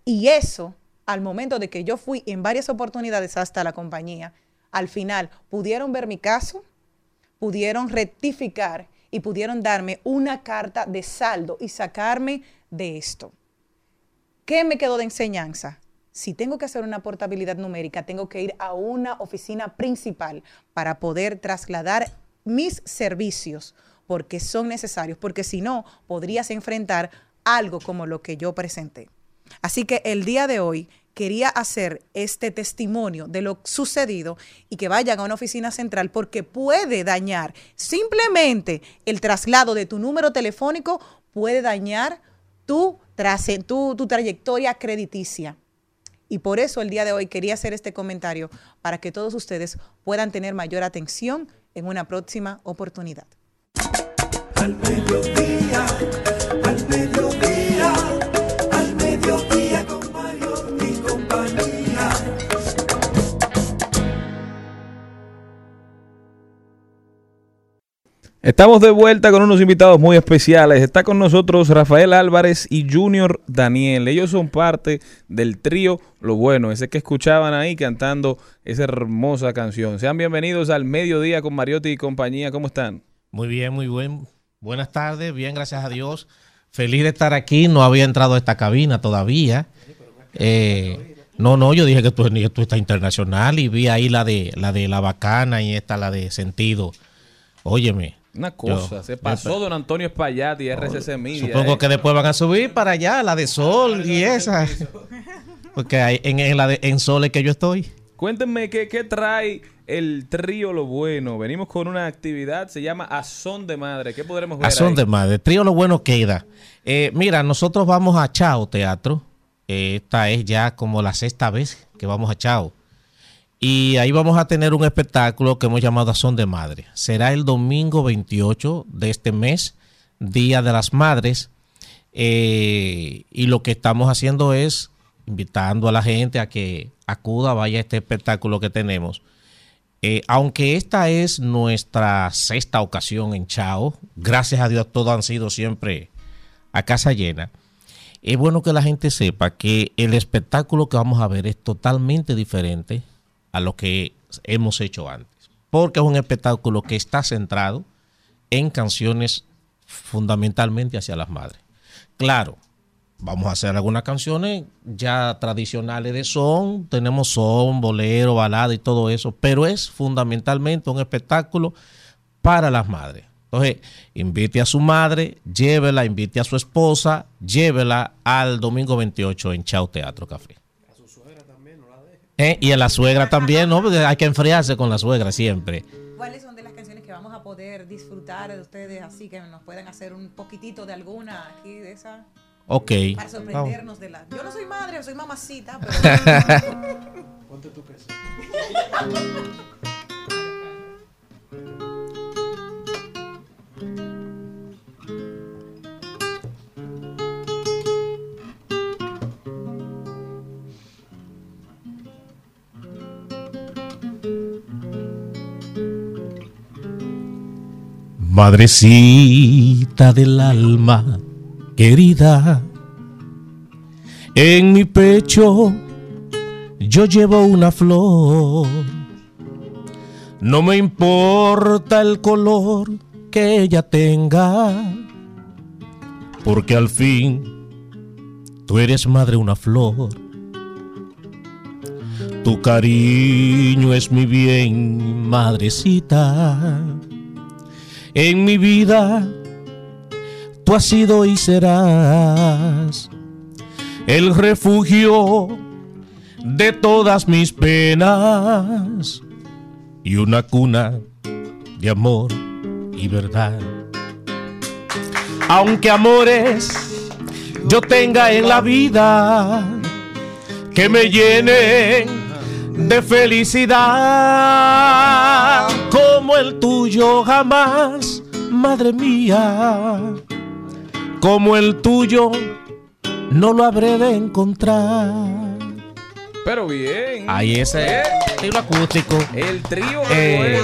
Y eso al momento de que yo fui en varias oportunidades hasta la compañía, al final pudieron ver mi caso, pudieron rectificar y pudieron darme una carta de saldo y sacarme de esto. ¿Qué me quedó de enseñanza? Si tengo que hacer una portabilidad numérica, tengo que ir a una oficina principal para poder trasladar mis servicios, porque son necesarios, porque si no, podrías enfrentar algo como lo que yo presenté. Así que el día de hoy quería hacer este testimonio de lo sucedido y que vayan a una oficina central porque puede dañar simplemente el traslado de tu número telefónico, puede dañar tu, tu, tu trayectoria crediticia. Y por eso el día de hoy quería hacer este comentario para que todos ustedes puedan tener mayor atención en una próxima oportunidad. Estamos de vuelta con unos invitados muy especiales. Está con nosotros Rafael Álvarez y Junior Daniel. Ellos son parte del trío Lo Bueno, ese que escuchaban ahí cantando esa hermosa canción. Sean bienvenidos al mediodía con Mariotti y compañía. ¿Cómo están? Muy bien, muy buen. Buenas tardes, bien, gracias a Dios. Feliz de estar aquí. No había entrado a esta cabina todavía. Eh, no, no, yo dije que tú, tú estás internacional y vi ahí la de la de la bacana y esta la de sentido. Óyeme. Una cosa, Yo- se pasó don Antonio Espaillat y RCC Media. Supongo eh. que después van a subir para allá, la de Sol y esa. Porque hay, en, en la de en Sol es que yo estoy. Cuéntenme qué, qué trae el trío Lo Bueno. Venimos con una actividad, se llama Azón de Madre. ¿Qué podremos ver A son ahí? de madre. Trío lo bueno queda. Eh, mira, nosotros vamos a Chao Teatro. Eh, esta es ya como la sexta vez que vamos a Chao. Y ahí vamos a tener un espectáculo que hemos llamado Son de Madre. Será el domingo 28 de este mes, Día de las Madres. Eh, y lo que estamos haciendo es invitando a la gente a que acuda, vaya a este espectáculo que tenemos. Eh, aunque esta es nuestra sexta ocasión en Chao, gracias a Dios todos han sido siempre a casa llena. Es bueno que la gente sepa que el espectáculo que vamos a ver es totalmente diferente a lo que hemos hecho antes, porque es un espectáculo que está centrado en canciones fundamentalmente hacia las madres. Claro, vamos a hacer algunas canciones ya tradicionales de son, tenemos son, bolero, balada y todo eso, pero es fundamentalmente un espectáculo para las madres. Entonces, invite a su madre, llévela, invite a su esposa, llévela al domingo 28 en Chao Teatro Café. Eh, Y a la suegra también, ¿no? Porque hay que enfriarse con la suegra siempre. ¿Cuáles son de las canciones que vamos a poder disfrutar de ustedes así que nos puedan hacer un poquitito de alguna aquí de esa? Ok. Para sorprendernos de la. Yo no soy madre, soy mamacita, pero. Ponte tú que Madrecita del alma querida, en mi pecho yo llevo una flor. No me importa el color que ella tenga, porque al fin tú eres madre una flor. Tu cariño es mi bien, madrecita. En mi vida tú has sido y serás el refugio de todas mis penas y una cuna de amor y verdad. Aunque amores yo tenga en la vida que me llenen de felicidad como el tuyo jamás, madre mía, como el tuyo no lo habré de encontrar. Pero bien. Ahí ese Eh, trío acústico. El trío Eh, bueno.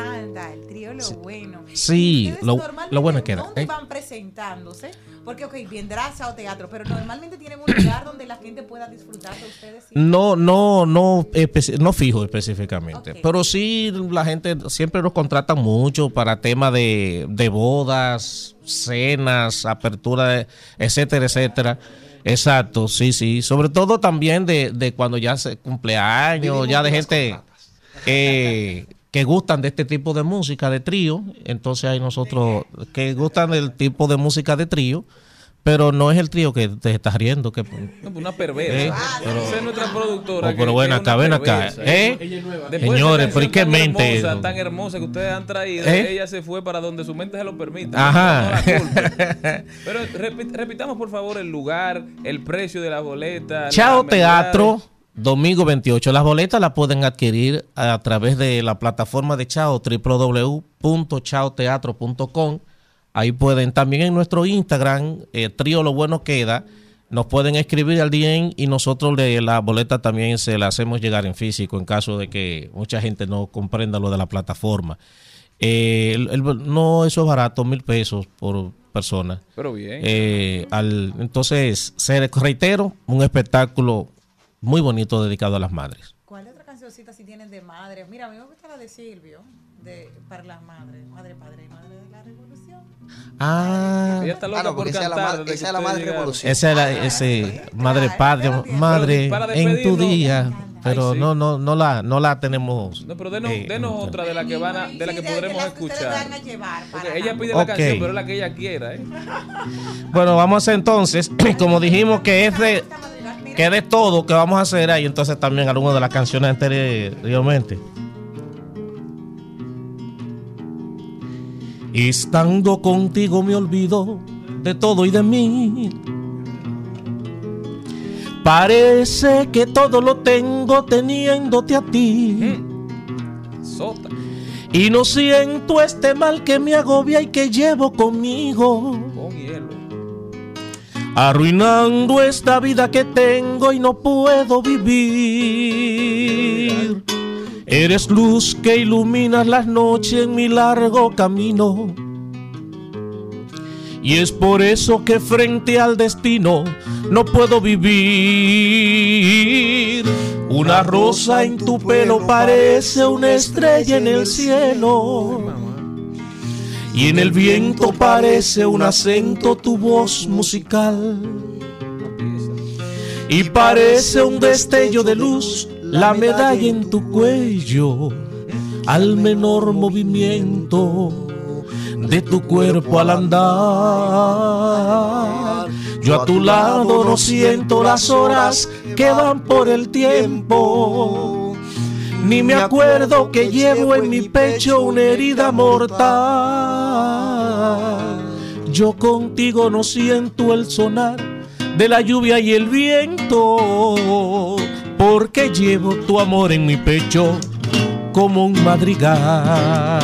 Anda, el trío lo bueno. Sí, lo, normalmente, lo bueno queda. ¿Dónde ¿eh? van presentándose? Porque, ok, vendrá o teatro, pero normalmente tienen un lugar donde la gente pueda disfrutar de ustedes. ¿sí? No, no, no, no fijo específicamente. Pero sí, la gente siempre nos contrata mucho para temas de, de bodas, cenas, apertura, etcétera, etcétera. Exacto, sí, sí. Sobre todo también de, de cuando ya se cumpleaños, ya de gente eh, que gustan de este tipo de música de trío. Entonces hay nosotros que gustan del tipo de música de trío. Pero no es el trío que te estás riendo. Que, No, pues una perversa. Eh, pero- Esa es nuestra productora. Oh, pero es acá, ven acá. ¿eh? Señores, pero ¿y canción qué mente? Hermosa, tan hermosa que ustedes han traído, ¿Eh? ella se fue para donde su mente se lo permite. Ajá. No la culpen. Pero repi- repitamos, por favor, el lugar, el precio de la boleta. Chao Teatro. Domingo 28. Las boletas las pueden adquirir a través de la plataforma de Chao, www.chaoteatro.com. Ahí pueden, también en nuestro Instagram, eh, Trío Lo Bueno Queda, nos pueden escribir al DM y nosotros le, la boleta también se la hacemos llegar en físico en caso de que mucha gente no comprenda lo de la plataforma. Eh, el- el- no, eso es barato, mil pesos por persona. Pero bien. Eh, al, entonces, se reitero, un espectáculo muy bonito dedicado a las madres. ¿Cuál otra cancioncita si tienen de madre? Mira, a mí me gusta la de Silvio, de para las madres, madre, padre y madre de la revolución. Ah, Ella está loca Ah, no, por porque esa es la esa madre llegaron. revolución. esa era ese madre padre, madre en tu día, pero Ay, sí. no no no la no la tenemos. No, pero denos, eh, denos otra de la que van a, de la que podremos escuchar. Porque ella pide la canción, pero es la que ella quiera, ¿eh? Bueno, vamos entonces, como dijimos que es de que es de todo que vamos a hacer ahí, entonces también algunas de las canciones anteriormente. Estando contigo me olvido de todo y de mí. Parece que todo lo tengo teniéndote a ti. Sota. Y no siento este mal que me agobia y que llevo conmigo. Con hielo. Arruinando esta vida que tengo y no puedo vivir. Eres luz que iluminas las noches en mi largo camino. Y es por eso que frente al destino no puedo vivir. Una rosa en tu pelo parece una estrella en el cielo. Y en el viento parece un acento tu voz musical. Y parece un destello de luz la medalla en tu cuello. Al menor movimiento de tu cuerpo al andar. Yo a tu lado no siento las horas que van por el tiempo. Ni me acuerdo que llevo en mi pecho una herida mortal. Yo contigo no siento el sonar de la lluvia y el viento, porque llevo tu amor en mi pecho como un madrigal.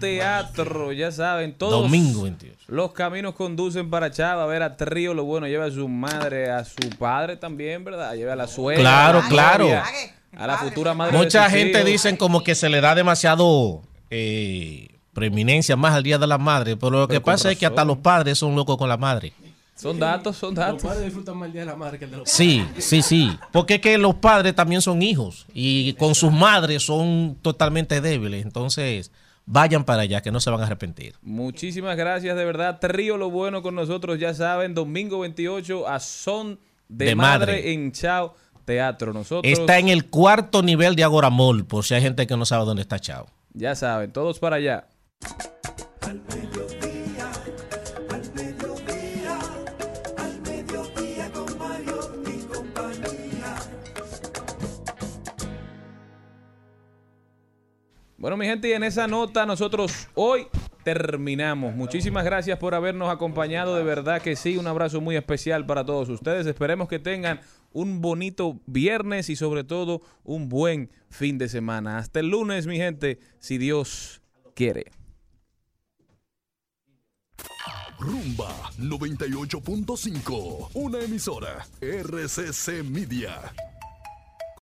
Teatro. Ya saben, todos Domingo 28. los caminos conducen para Chao. A ver a Trío Lo Bueno. Lleva a su madre, a su padre también, ¿verdad? Lleva a la suegra. Claro, a claro. novia, A la futura madre. de Mucha gente dicen como que se le da demasiado eh, preeminencia más al Día de la Madre, pero lo que Pero pasa es que hasta los padres son locos con la madre. Son datos, son Los datos. padres disfrutan más el Día de la Madre que el de los Sí, sí, sí. Porque es que los padres también son hijos y con sus madres son totalmente débiles. Entonces, vayan para allá, que no se van a arrepentir. Muchísimas gracias, de verdad. Trío Lo Bueno con nosotros, ya saben, domingo 28 a Son de, De madre. Madre. en Chao Teatro. Nosotros, Está en el cuarto nivel de Agoramol, por si hay gente que no sabe dónde está Chao. ya saben, todos para allá. Bueno, mi gente, y en esa nota nosotros hoy terminamos. Muchísimas gracias por habernos acompañado. De verdad que sí, un abrazo muy especial para todos ustedes. Esperemos que tengan un bonito viernes y sobre todo un buen fin de semana. Hasta el lunes, mi gente, si Dios quiere. Rumba 98.5, una emisora RCC Media.